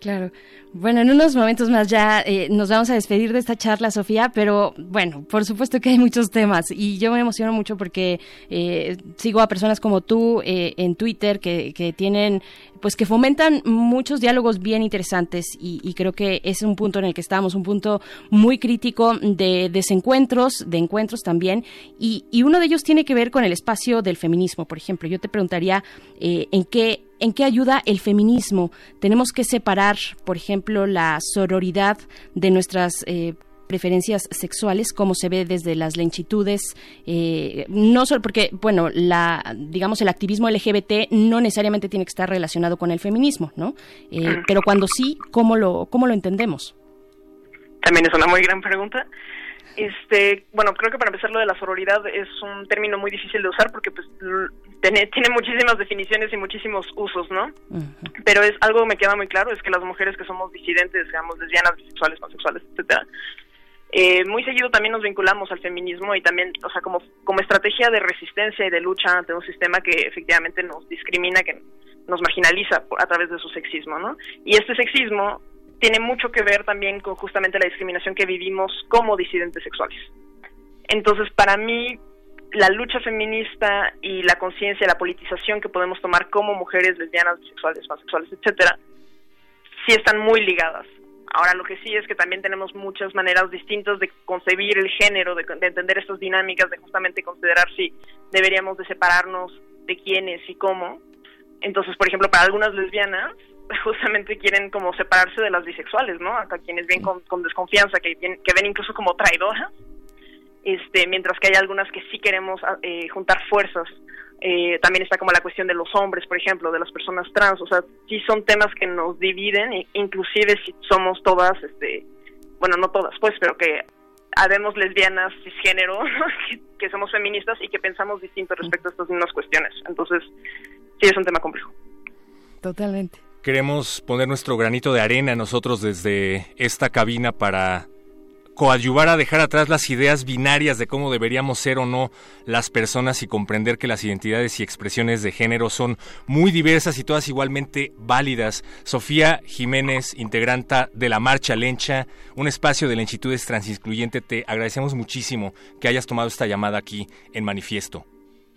Claro. Bueno, en unos momentos más ya eh, nos vamos a despedir de esta charla, Sofía, pero bueno, por supuesto que hay muchos temas y yo me emociono mucho porque eh, sigo a personas como tú eh, en Twitter que, que tienen, pues que fomentan muchos diálogos bien interesantes y, y creo que es un punto en el que estamos, un punto muy crítico de desencuentros, de encuentros también y, y uno de ellos tiene que ver con el espacio del feminismo, por ejemplo. Yo te preguntaría eh, en qué ¿En qué ayuda el feminismo? Tenemos que separar, por ejemplo, la sororidad de nuestras eh, preferencias sexuales, como se ve desde las lenchitudes, eh, no solo porque, bueno, la, digamos, el activismo LGBT no necesariamente tiene que estar relacionado con el feminismo, ¿no? Eh, pero cuando sí, ¿cómo lo, cómo lo entendemos? También es una muy gran pregunta. Este, bueno, creo que para empezar lo de la sororidad es un término muy difícil de usar porque pues tiene, tiene muchísimas definiciones y muchísimos usos, ¿no? Pero es algo que me queda muy claro es que las mujeres que somos disidentes, seamos lesbianas, bisexuales, pansexuales, etcétera, eh, muy seguido también nos vinculamos al feminismo y también, o sea, como como estrategia de resistencia y de lucha ante un sistema que efectivamente nos discrimina, que nos marginaliza a través de su sexismo, ¿no? Y este sexismo tiene mucho que ver también con justamente la discriminación que vivimos como disidentes sexuales. Entonces, para mí, la lucha feminista y la conciencia, la politización que podemos tomar como mujeres lesbianas, bisexuales, pansexuales, etcétera, sí están muy ligadas. Ahora, lo que sí es que también tenemos muchas maneras distintas de concebir el género, de, de entender estas dinámicas, de justamente considerar si deberíamos de separarnos de quiénes y cómo. Entonces, por ejemplo, para algunas lesbianas, justamente quieren como separarse de las bisexuales, ¿no? Hasta quienes ven con, con desconfianza, que, que ven incluso como traidoras, este, mientras que hay algunas que sí queremos ah, eh, juntar fuerzas. Eh, también está como la cuestión de los hombres, por ejemplo, de las personas trans, o sea, sí son temas que nos dividen, e- inclusive si somos todas, este, bueno, no todas, pues, pero que habemos lesbianas cisgénero, que, que somos feministas y que pensamos distinto respecto a estas mismas cuestiones. Entonces, sí es un tema complejo. Totalmente. Queremos poner nuestro granito de arena nosotros desde esta cabina para coadyuvar a dejar atrás las ideas binarias de cómo deberíamos ser o no las personas y comprender que las identidades y expresiones de género son muy diversas y todas igualmente válidas. Sofía Jiménez, integranta de la Marcha Lencha, un espacio de lenchitudes transincluyente, te agradecemos muchísimo que hayas tomado esta llamada aquí en Manifiesto.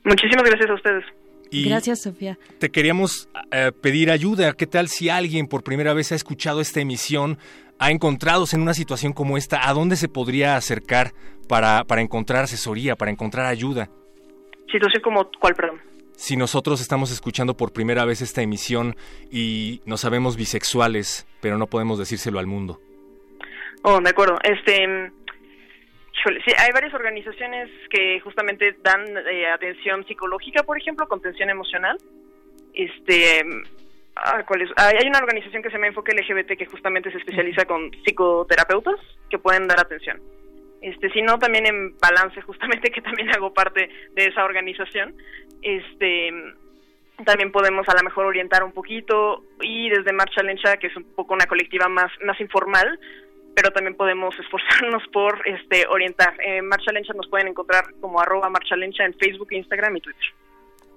Muchísimas gracias a ustedes. Y Gracias, Sofía. te queríamos eh, pedir ayuda. ¿Qué tal si alguien por primera vez ha escuchado esta emisión, ha encontrados en una situación como esta? ¿A dónde se podría acercar para, para encontrar asesoría, para encontrar ayuda? Situación como, ¿cuál, perdón? Si nosotros estamos escuchando por primera vez esta emisión y nos sabemos bisexuales, pero no podemos decírselo al mundo. Oh, de acuerdo. Este, sí, hay varias organizaciones que justamente dan eh, atención psicológica, por ejemplo, contención emocional. Este, ah, ¿cuál es? Hay una organización que se llama Enfoque LGBT que justamente se especializa con psicoterapeutas que pueden dar atención. Este, si no, también en Balance, justamente que también hago parte de esa organización, este, también podemos a lo mejor orientar un poquito y desde Marcha Lencha, que es un poco una colectiva más, más informal, pero también podemos esforzarnos por este, orientar. En Marcha Lencha nos pueden encontrar como arroba Marcha Lencha en Facebook, Instagram y Twitter.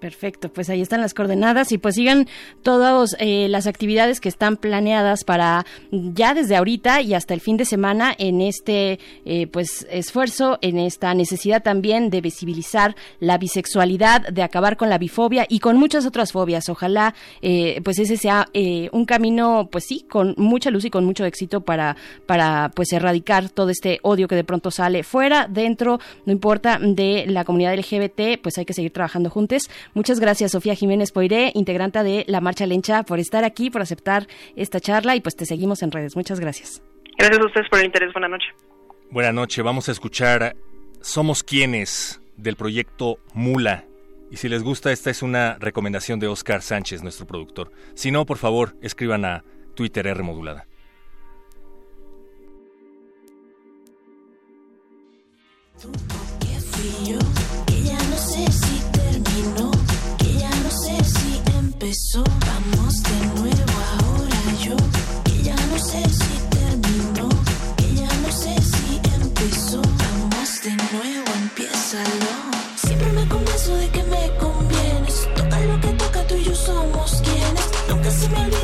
Perfecto, pues ahí están las coordenadas y pues sigan todas eh, las actividades que están planeadas para ya desde ahorita y hasta el fin de semana en este eh, pues esfuerzo, en esta necesidad también de visibilizar la bisexualidad, de acabar con la bifobia y con muchas otras fobias. Ojalá eh, pues ese sea eh, un camino pues sí con mucha luz y con mucho éxito para para pues erradicar todo este odio que de pronto sale fuera, dentro, no importa de la comunidad LGBT, pues hay que seguir trabajando juntos. Muchas gracias, Sofía Jiménez Poiré, integrante de la Marcha Lencha, por estar aquí, por aceptar esta charla y pues te seguimos en redes. Muchas gracias. Gracias a ustedes por el interés. Buenas noches. Buenas noches, vamos a escuchar Somos quienes del proyecto Mula. Y si les gusta, esta es una recomendación de Oscar Sánchez, nuestro productor. Si no, por favor, escriban a Twitter R modulada. Vamos de nuevo ahora yo, que ya no sé si terminó, que ya no sé si empezó. Vamos de nuevo, empiézalo. Siempre me convenzo de que me convienes. Toca lo que toca, tú y yo somos quienes. Nunca se me olvida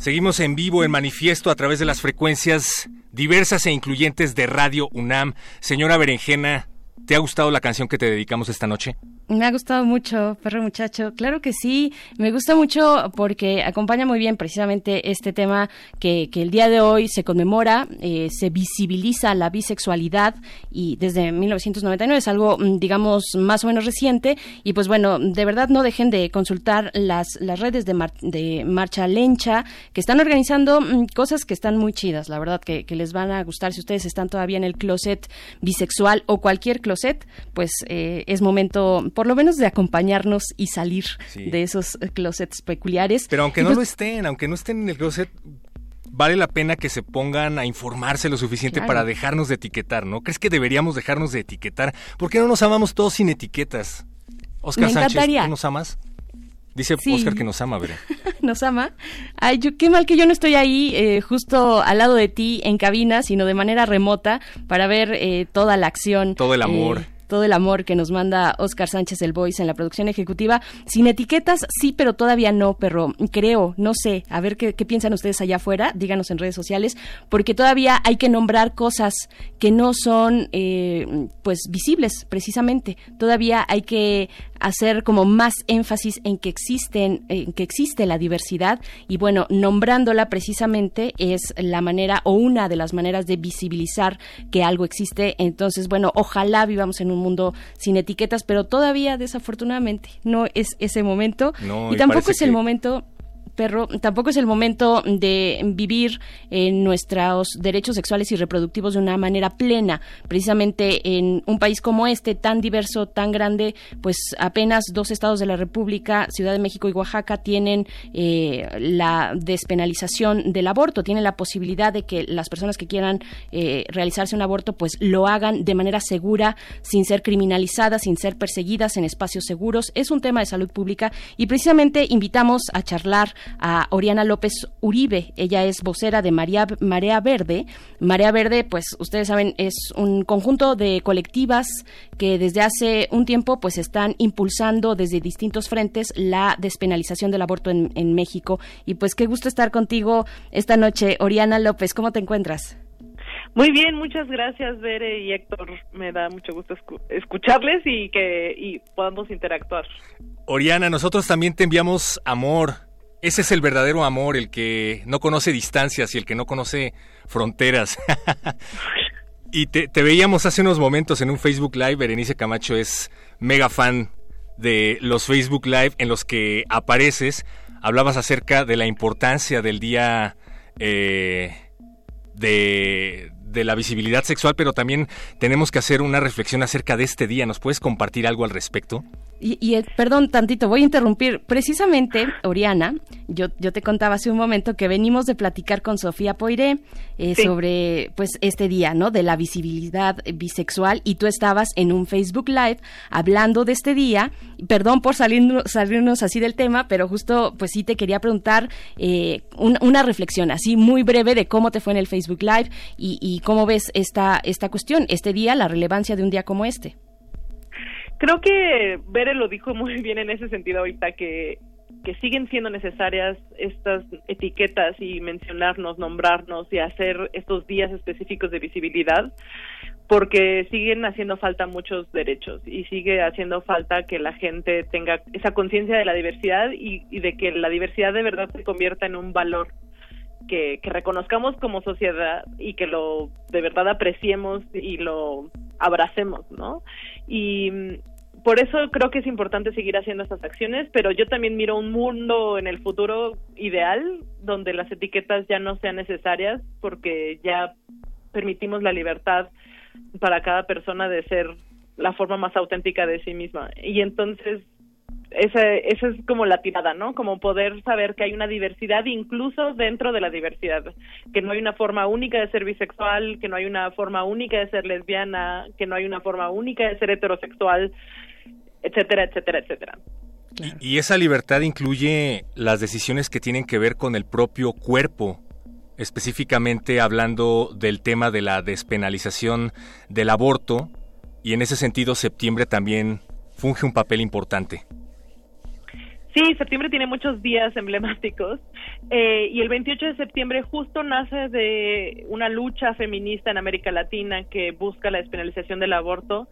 Seguimos en vivo en manifiesto a través de las frecuencias diversas e incluyentes de Radio UNAM. Señora Berenjena, ¿te ha gustado la canción que te dedicamos esta noche? Me ha gustado mucho, perro muchacho. Claro que sí, me gusta mucho porque acompaña muy bien precisamente este tema que, que el día de hoy se conmemora, eh, se visibiliza la bisexualidad y desde 1999 es algo, mm, digamos, más o menos reciente. Y pues bueno, de verdad no dejen de consultar las, las redes de, mar- de Marcha Lencha que están organizando mm, cosas que están muy chidas, la verdad, que, que les van a gustar si ustedes están todavía en el closet bisexual o cualquier closet, pues eh, es momento por lo menos de acompañarnos y salir Sí. de esos eh, closets peculiares. Pero aunque Y no pues, lo estén, aunque no estén en el closet, vale la pena que se pongan a informarse lo suficiente Claro. para dejarnos de etiquetar, ¿no? ¿Crees que deberíamos dejarnos de etiquetar? ¿Por qué no nos amamos todos sin etiquetas? Oscar Me Sánchez. ¿tú nos amas? Dice Sí. Oscar que nos ama, veré. nos ama. Ay, yo, qué mal que yo no estoy ahí eh, justo al lado de ti en cabina, sino de manera remota para ver eh, toda la acción. Todo el eh, amor. Todo el amor que nos manda Oscar Sánchez el Voice en la producción ejecutiva. Sin etiquetas, sí, pero todavía no, perro. Creo, no sé, a ver qué, qué piensan ustedes allá afuera, díganos en redes sociales, porque todavía hay que nombrar cosas que no son eh, pues visibles precisamente. Todavía hay que hacer como más énfasis en que existen, en que existe la diversidad y bueno, nombrándola precisamente es la manera o una de las maneras de visibilizar que algo existe. Entonces, bueno, ojalá vivamos en un mundo sin etiquetas, pero todavía desafortunadamente no es ese momento. No, y y tampoco es el momento perro, tampoco es el momento de vivir en nuestros derechos sexuales y reproductivos de una manera plena. Precisamente en un país como este, tan diverso, tan grande, pues apenas dos estados de la República, Ciudad de México y Oaxaca, tienen eh, la despenalización del aborto, tienen la posibilidad de que las personas que quieran eh, realizarse un aborto, pues lo hagan de manera segura, sin ser criminalizadas, sin ser perseguidas en espacios seguros. Es un tema de salud pública y precisamente invitamos a charlar a Oriana López Uribe. Ella es vocera de María, Marea Verde. Marea Verde, pues ustedes saben, es un conjunto de colectivas que desde hace un tiempo pues están impulsando desde distintos frentes la despenalización del aborto en, en México. Y pues qué gusto estar contigo esta noche. Oriana López, ¿cómo te encuentras? Muy bien, muchas gracias, Bere y Héctor. Me da mucho gusto escu- escucharles y que y podamos interactuar. Oriana, nosotros también te enviamos amor. Ese es el verdadero amor, el que no conoce distancias y el que no conoce fronteras. y te, veíamos hace unos momentos en un Facebook Live. Berenice Camacho es mega fan de los Facebook Live en los que apareces. Hablabas acerca de la importancia del día eh, de, de la visibilidad sexual, pero también tenemos que hacer una reflexión acerca de este día. ¿Nos puedes compartir algo al respecto? Y, y, eh, perdón tantito, voy a interrumpir. Precisamente, Oriana, yo, yo te contaba hace un momento que venimos de platicar con Sofía Poiré eh, Sí. sobre pues este día, ¿no? De la visibilidad bisexual y tú estabas en un Facebook Live hablando de este día. Perdón por salirnos, salirnos así del tema, pero justo pues sí te quería preguntar eh, un- una reflexión así muy breve de cómo te fue en el Facebook Live y, y cómo ves esta, esta cuestión, este día, la relevancia de un día como este. Creo que Bere lo dijo muy bien en ese sentido ahorita que que siguen siendo necesarias estas etiquetas y mencionarnos, nombrarnos y hacer estos días específicos de visibilidad porque siguen haciendo falta muchos derechos y sigue haciendo falta que la gente tenga esa conciencia de la diversidad y, y de que la diversidad de verdad se convierta en un valor que, que reconozcamos como sociedad y que lo de verdad apreciemos y lo abracemos, ¿no? Y mm, por eso creo que es importante seguir haciendo estas acciones, pero yo también miro un mundo en el futuro ideal donde las etiquetas ya no sean necesarias porque ya permitimos la libertad para cada persona de ser la forma más auténtica de sí misma. Y entonces esa, esa es como la tirada, ¿no? Como poder saber que hay una diversidad incluso dentro de la diversidad, que no hay una forma única de ser bisexual, que no hay una forma única de ser lesbiana, que no hay una forma única de ser heterosexual, etcétera, etcétera, etcétera. Y esa libertad incluye las decisiones que tienen que ver con el propio cuerpo, específicamente hablando del tema de la despenalización del aborto, y en ese sentido septiembre también funge un papel importante. Sí, septiembre tiene muchos días emblemáticos eh, y el 28 de septiembre justo nace de una lucha feminista en América Latina que busca la despenalización del aborto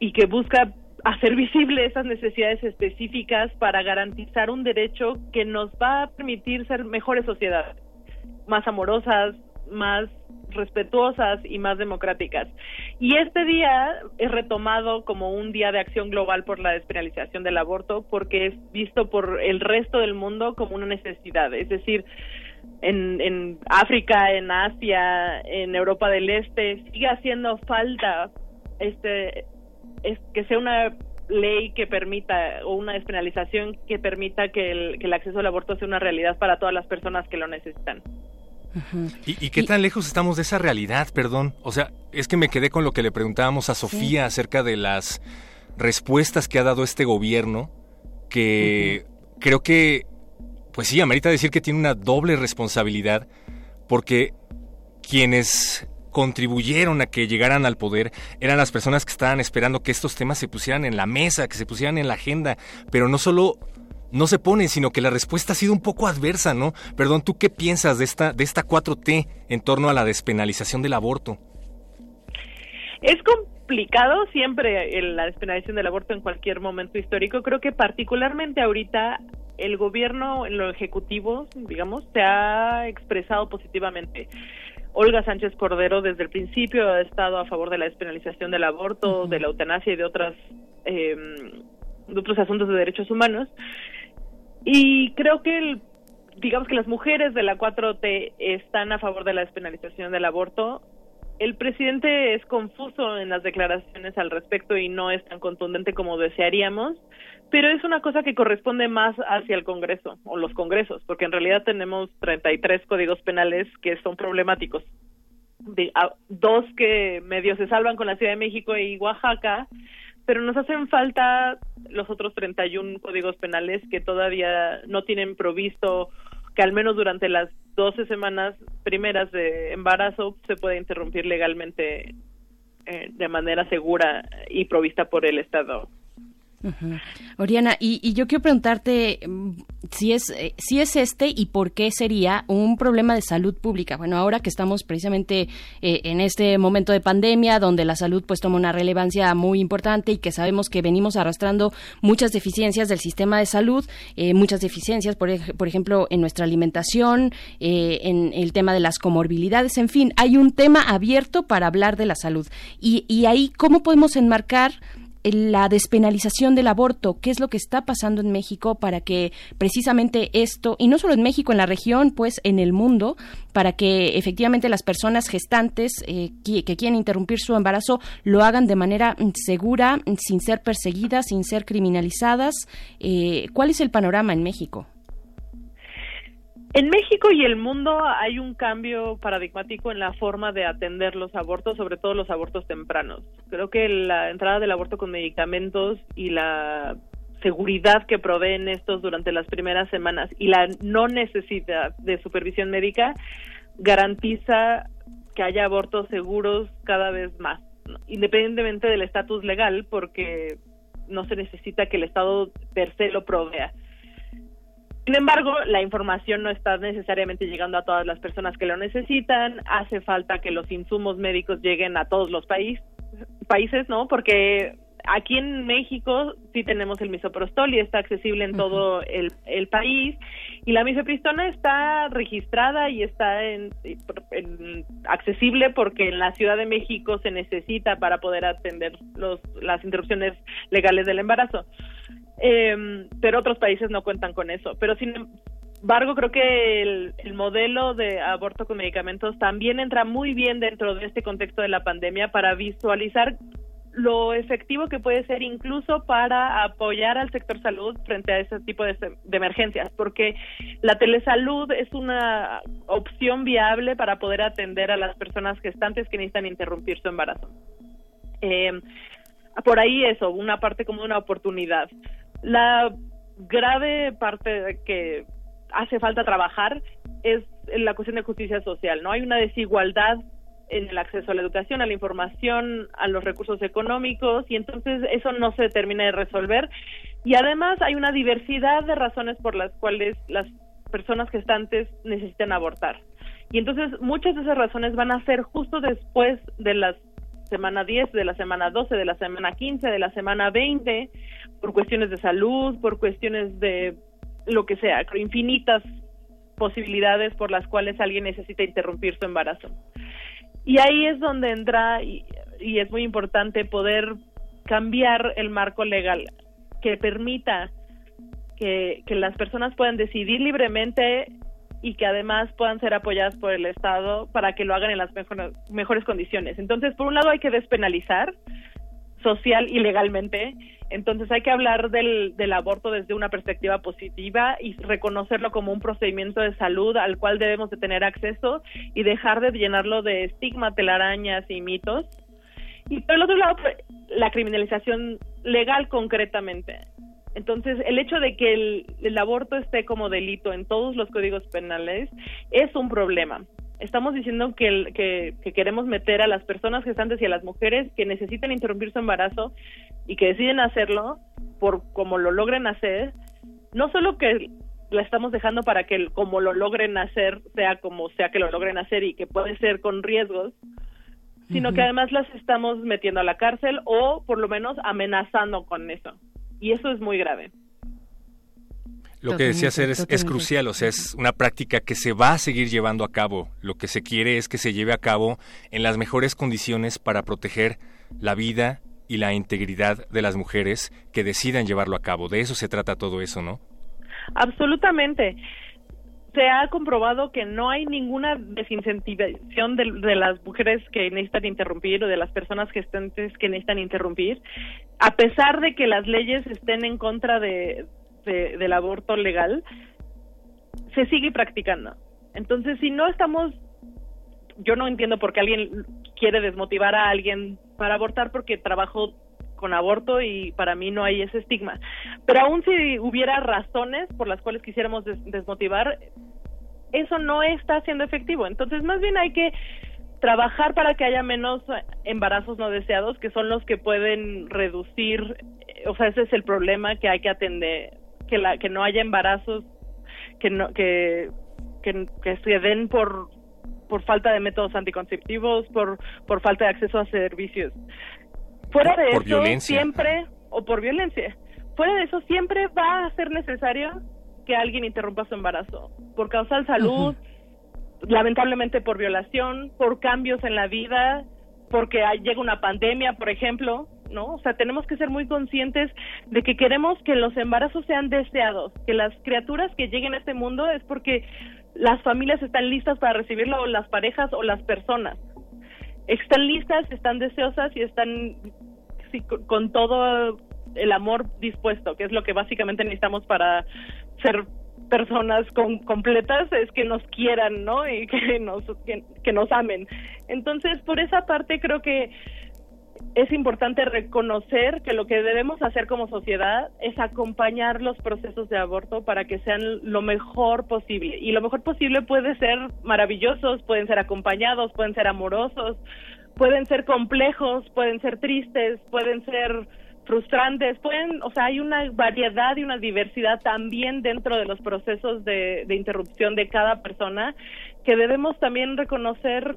y que busca hacer visible esas necesidades específicas para garantizar un derecho que nos va a permitir ser mejores sociedades, más amorosas, más respetuosas y más democráticas. Y este día es retomado como un día de acción global por la despenalización del aborto porque es visto por el resto del mundo como una necesidad. Es decir, en, en África, en Asia, en Europa del Este, sigue haciendo falta este es que sea una ley que permita o una despenalización que permita que el acceso al aborto sea una realidad para todas las personas que lo necesitan. ¿Y, y qué tan lejos estamos de esa realidad, perdón? O sea, es que me quedé con lo que le preguntábamos a Sofía acerca de las respuestas que ha dado este gobierno, que creo que, pues sí, amerita decir que tiene una doble responsabilidad, porque quienes contribuyeron a que llegaran al poder eran las personas que estaban esperando que estos temas se pusieran en la mesa, que se pusieran en la agenda, pero no solo no se pone, sino que la respuesta ha sido un poco adversa, ¿no? Perdón, ¿tú qué piensas de esta de esta 4T en torno a la despenalización del aborto? Es complicado siempre el- la despenalización del aborto en cualquier momento histórico. Creo que particularmente ahorita el gobierno en lo ejecutivo, digamos, se ha expresado positivamente. Olga Sánchez Cordero desde el principio ha estado a favor de la despenalización del aborto, de la eutanasia y de otras eh, de otros asuntos de derechos humanos. Y creo que el- digamos que las mujeres de la 4T están a favor de la despenalización del aborto. El presidente es confuso en las declaraciones al respecto y no es tan contundente como desearíamos, pero es una cosa que corresponde más hacia el Congreso o los Congresos, porque en realidad tenemos 33 códigos penales que son problemáticos. De- dos que medio se salvan con la Ciudad de México y Oaxaca, pero nos hacen falta los otros 31 códigos penales que todavía no tienen provisto que al menos durante las 12 semanas primeras de embarazo se puede interrumpir legalmente eh, de manera segura y provista por el Estado. Oriana, y, y yo quiero preguntarte mm, si es, eh, si es este y por qué sería un problema de salud pública. Bueno, ahora que estamos precisamente eh, en este momento de pandemia, donde la salud pues toma una relevancia muy importante y que sabemos que venimos arrastrando muchas deficiencias del sistema de salud, eh, muchas deficiencias, por, por ejemplo, en nuestra alimentación, eh, en el tema de las comorbilidades, en fin, hay un tema abierto para hablar de la salud. Y, y ahí, ¿cómo podemos enmarcar la despenalización del aborto, qué es lo que está pasando en México para que precisamente esto, y no solo en México, en la región, pues en el mundo, para que efectivamente las personas gestantes eh, qui- que quieren interrumpir su embarazo lo hagan de manera mm, segura, sin ser perseguidas, sin ser criminalizadas. Eh, ¿Cuál es el panorama en México? En México y el mundo hay un cambio paradigmático en la forma de atender los abortos, sobre todo los abortos tempranos. Creo que la entrada del aborto con medicamentos y la seguridad que proveen estos durante las primeras semanas y la no necesidad de supervisión médica garantiza que haya abortos seguros cada vez más, independientemente del estatus legal, porque no se necesita que el Estado per se lo provea. Sin embargo, la información no está necesariamente llegando a todas las personas que lo necesitan. Hace falta que los insumos médicos lleguen a todos los país- países, ¿no? Porque aquí en México sí tenemos el misoprostol y está accesible en todo el, el país. Y la mifepristona está registrada y está en, en- accesible porque en la Ciudad de México se necesita para poder atender los, las interrupciones legales del embarazo. Em, pero otros países no cuentan con eso. Pero sin embargo, creo que el, el modelo de aborto con medicamentos también entra muy bien dentro de este contexto de la pandemia para visualizar lo efectivo que puede ser incluso para apoyar al sector salud frente a ese tipo de, de emergencias, porque la telesalud es una opción viable para poder atender a las personas gestantes que necesitan interrumpir su embarazo. Eh, por ahí eso, una parte como una oportunidad. La grave parte que hace falta trabajar es la cuestión de justicia social, ¿no? Hay una desigualdad en el acceso a la educación, a la información, a los recursos económicos y entonces eso no se termina de resolver y además hay una diversidad de razones por las cuales las personas gestantes necesitan abortar. Y entonces muchas de esas razones van a ser justo después de la semana 10, de la semana 12, de la semana 15, de la semana 20, por cuestiones de salud, por cuestiones de lo que sea, infinitas posibilidades por las cuales alguien necesita interrumpir su embarazo. Y ahí es donde entra, y, y es muy importante poder cambiar el marco legal que permita que, que las personas puedan decidir libremente y que además puedan ser apoyadas por el Estado para que lo hagan en las mejor- mejores condiciones. Entonces, por un lado hay que despenalizar social y legalmente, entonces hay que hablar del, del aborto desde una perspectiva positiva y reconocerlo como un procedimiento de salud al cual debemos de tener acceso y dejar de llenarlo de estigma, telarañas y mitos. Y por el otro lado, pues, la criminalización legal concretamente. Entonces, el hecho de que el, el aborto esté como delito en todos los códigos penales es un problema. Estamos diciendo que, el- que, que queremos meter a las personas gestantes y a las mujeres que necesitan interrumpir su embarazo y que deciden hacerlo por como lo logren hacer, no solo que la estamos dejando para que el- como lo logren hacer sea como sea que lo logren hacer y que puede ser con riesgos, sino que además las estamos metiendo a la cárcel o por lo menos amenazando con eso. Y eso es muy grave. Lo que decía Ser es, crucial, o sea, es una práctica que se va a seguir llevando a cabo. Lo que se quiere es que se lleve a cabo en las mejores condiciones para proteger la vida y la integridad de las mujeres que decidan llevarlo a cabo. De eso se trata todo eso, ¿no? Absolutamente. Se ha comprobado que no hay ninguna desincentivación de, de las mujeres que necesitan interrumpir o de las personas gestantes que necesitan interrumpir, a pesar de que las leyes estén en contra de, de- del aborto legal, se sigue practicando. Entonces, si no estamos, yo no entiendo por qué alguien quiere desmotivar a alguien para abortar porque trabajó con aborto y para mí no hay ese estigma. Pero aún si hubiera razones por las cuales quisiéramos des- desmotivar, eso no está siendo efectivo. Entonces, más bien hay que trabajar para que haya menos embarazos no deseados, que son los que pueden reducir, eh, o sea, ese es el problema que hay que atender, que la que no haya embarazos que no que que, que se den por por falta de métodos anticonceptivos, por por falta de acceso a servicios. Fuera de Por eso, violencia. siempre o por violencia. Fuera de eso siempre va a ser necesario que alguien interrumpa su embarazo por causa de salud, lamentablemente por violación, por cambios en la vida, porque hay- llega una pandemia, por ejemplo, ¿no? O sea, tenemos que ser muy conscientes de que queremos que los embarazos sean deseados, que las criaturas que lleguen a este mundo es porque las familias están listas para recibirlo, o las parejas o las personas. Están listas, están deseosas y están sí, con, con todo el amor dispuesto, que es lo que básicamente necesitamos para ser personas com- completas es que nos quieran, ¿no? Y que nos que, que nos amen. Entonces, por esa parte creo que es importante reconocer que lo que debemos hacer como sociedad es acompañar los procesos de aborto para que sean lo mejor posible. Y lo mejor posible puede ser maravillosos, pueden ser acompañados, pueden ser amorosos, pueden ser complejos, pueden ser tristes, pueden ser frustrantes, pueden, o sea, hay una variedad y una diversidad también dentro de los procesos de, de interrupción de cada persona que debemos también reconocer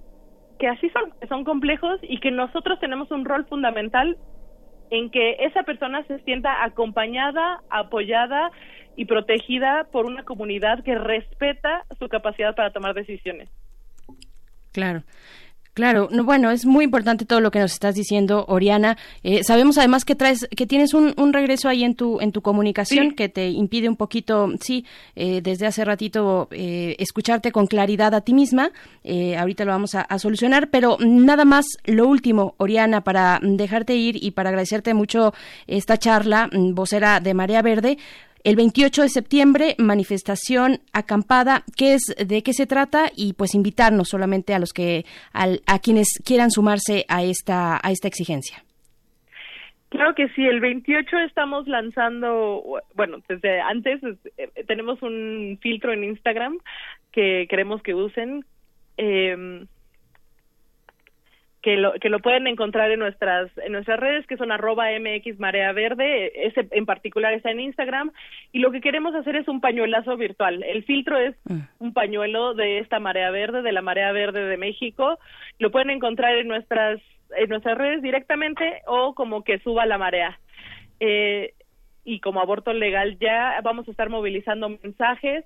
que así son, que son complejos y que nosotros tenemos un rol fundamental en que esa persona se sienta acompañada, apoyada y protegida por una comunidad que respeta su capacidad para tomar decisiones. Claro. Claro, no, bueno, es muy importante todo lo que nos estás diciendo, Oriana. Eh, sabemos además que traes, que tienes un, un regreso ahí en tu, en tu comunicación que te impide un poquito, sí, eh, desde hace ratito eh, escucharte con claridad a ti misma. Eh, ahorita lo vamos a, a solucionar, pero nada más lo último, Oriana, para dejarte ir y para agradecerte mucho esta charla, mm, vocera de Marea Verde. El 28 de septiembre, manifestación acampada, ¿qué es, de qué se trata? Y pues invitarnos solamente a los que, al- a quienes quieran sumarse a esta, a esta exigencia. Claro que sí, el 28 estamos lanzando, bueno, desde antes eh, tenemos un filtro en Instagram que queremos que usen, eh, que lo, que lo pueden encontrar en nuestras en nuestras redes que son arroba mx marea verde ese en particular está en Instagram y lo que queremos hacer es un pañuelazo virtual. El filtro es un pañuelo de esta marea verde de la marea verde de México. Lo pueden encontrar en nuestras en nuestras redes directamente o como que suba la marea. Eh, y como aborto legal ya vamos a estar movilizando mensajes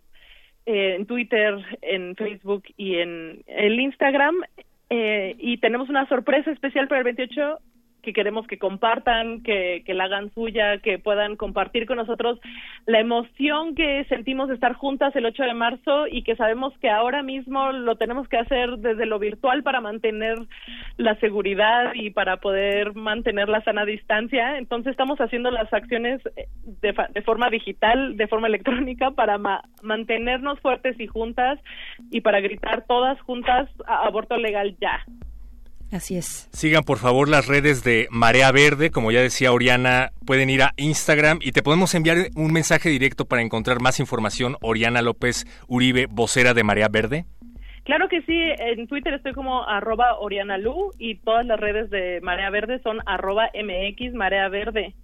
eh, en Twitter, en Facebook y en el Instagram. Eh, y tenemos una sorpresa especial para el 28 que queremos que compartan, que, que la hagan suya, que puedan compartir con nosotros la emoción que sentimos de estar juntas el 8 de marzo y que sabemos que ahora mismo lo tenemos que hacer desde lo virtual para mantener la seguridad y para poder mantener la sana distancia. Entonces estamos haciendo las acciones de, de forma digital, de forma electrónica, para ma- mantenernos fuertes y juntas y para gritar todas juntas "A- aborto legal ya. Así es. Sigan por favor las redes de Marea Verde, como ya decía Oriana, pueden ir a Instagram y te podemos enviar un mensaje directo para encontrar más información. Oriana López Uribe, vocera de Marea Verde. Claro que sí, en Twitter estoy como arroba Oriana Lu y todas las redes de Marea Verde son arroba MX Marea Verde.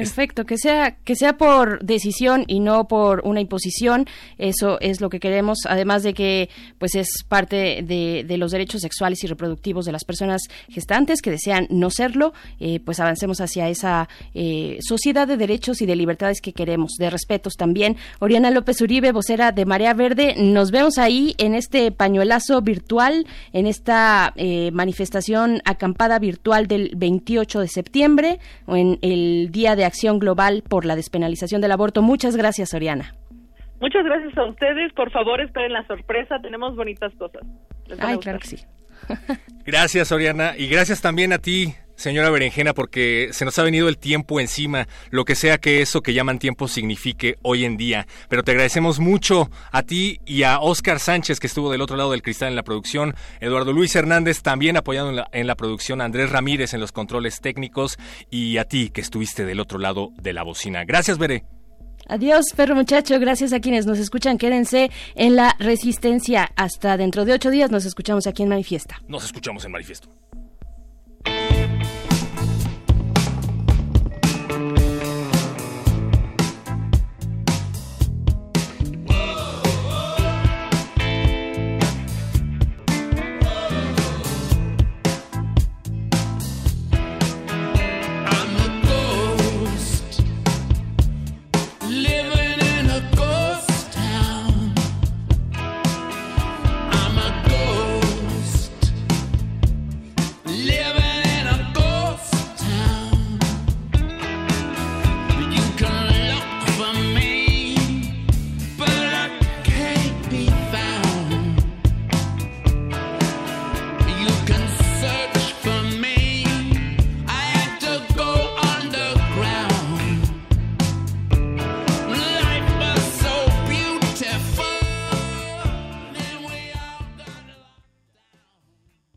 Perfecto, que sea que sea por decisión y no por una imposición, eso es lo que queremos, además de que pues es parte de, los derechos sexuales y reproductivos de las personas gestantes que desean no serlo, eh, pues avancemos hacia esa eh, sociedad de derechos y de libertades que queremos, de respetos también. Oriana López Uribe, vocera de Marea Verde, nos vemos ahí en este pañuelazo virtual, en esta eh, manifestación acampada virtual del 28 de septiembre, o en el Día de Acción Global por la Despenalización del Aborto. Muchas gracias, Oriana. Muchas gracias a ustedes, por favor esperen la sorpresa, tenemos bonitas cosas. Ay, claro que sí. Gracias, Oriana, y gracias también a ti, señora Berenjena, porque se nos ha venido el tiempo encima, lo que sea que eso que llaman tiempo signifique hoy en día. Pero te agradecemos mucho a ti y a Oscar Sánchez, que estuvo del otro lado del cristal en la producción, Eduardo Luis Hernández también apoyado en la, en la producción, Andrés Ramírez en los controles técnicos, y a ti que estuviste del otro lado de la bocina. Gracias, Bere. Adiós, perro muchacho. Gracias a quienes nos escuchan. Quédense en la resistencia. Hasta dentro de ocho días nos escuchamos aquí en Manifiesta. Nos escuchamos en Manifiesto.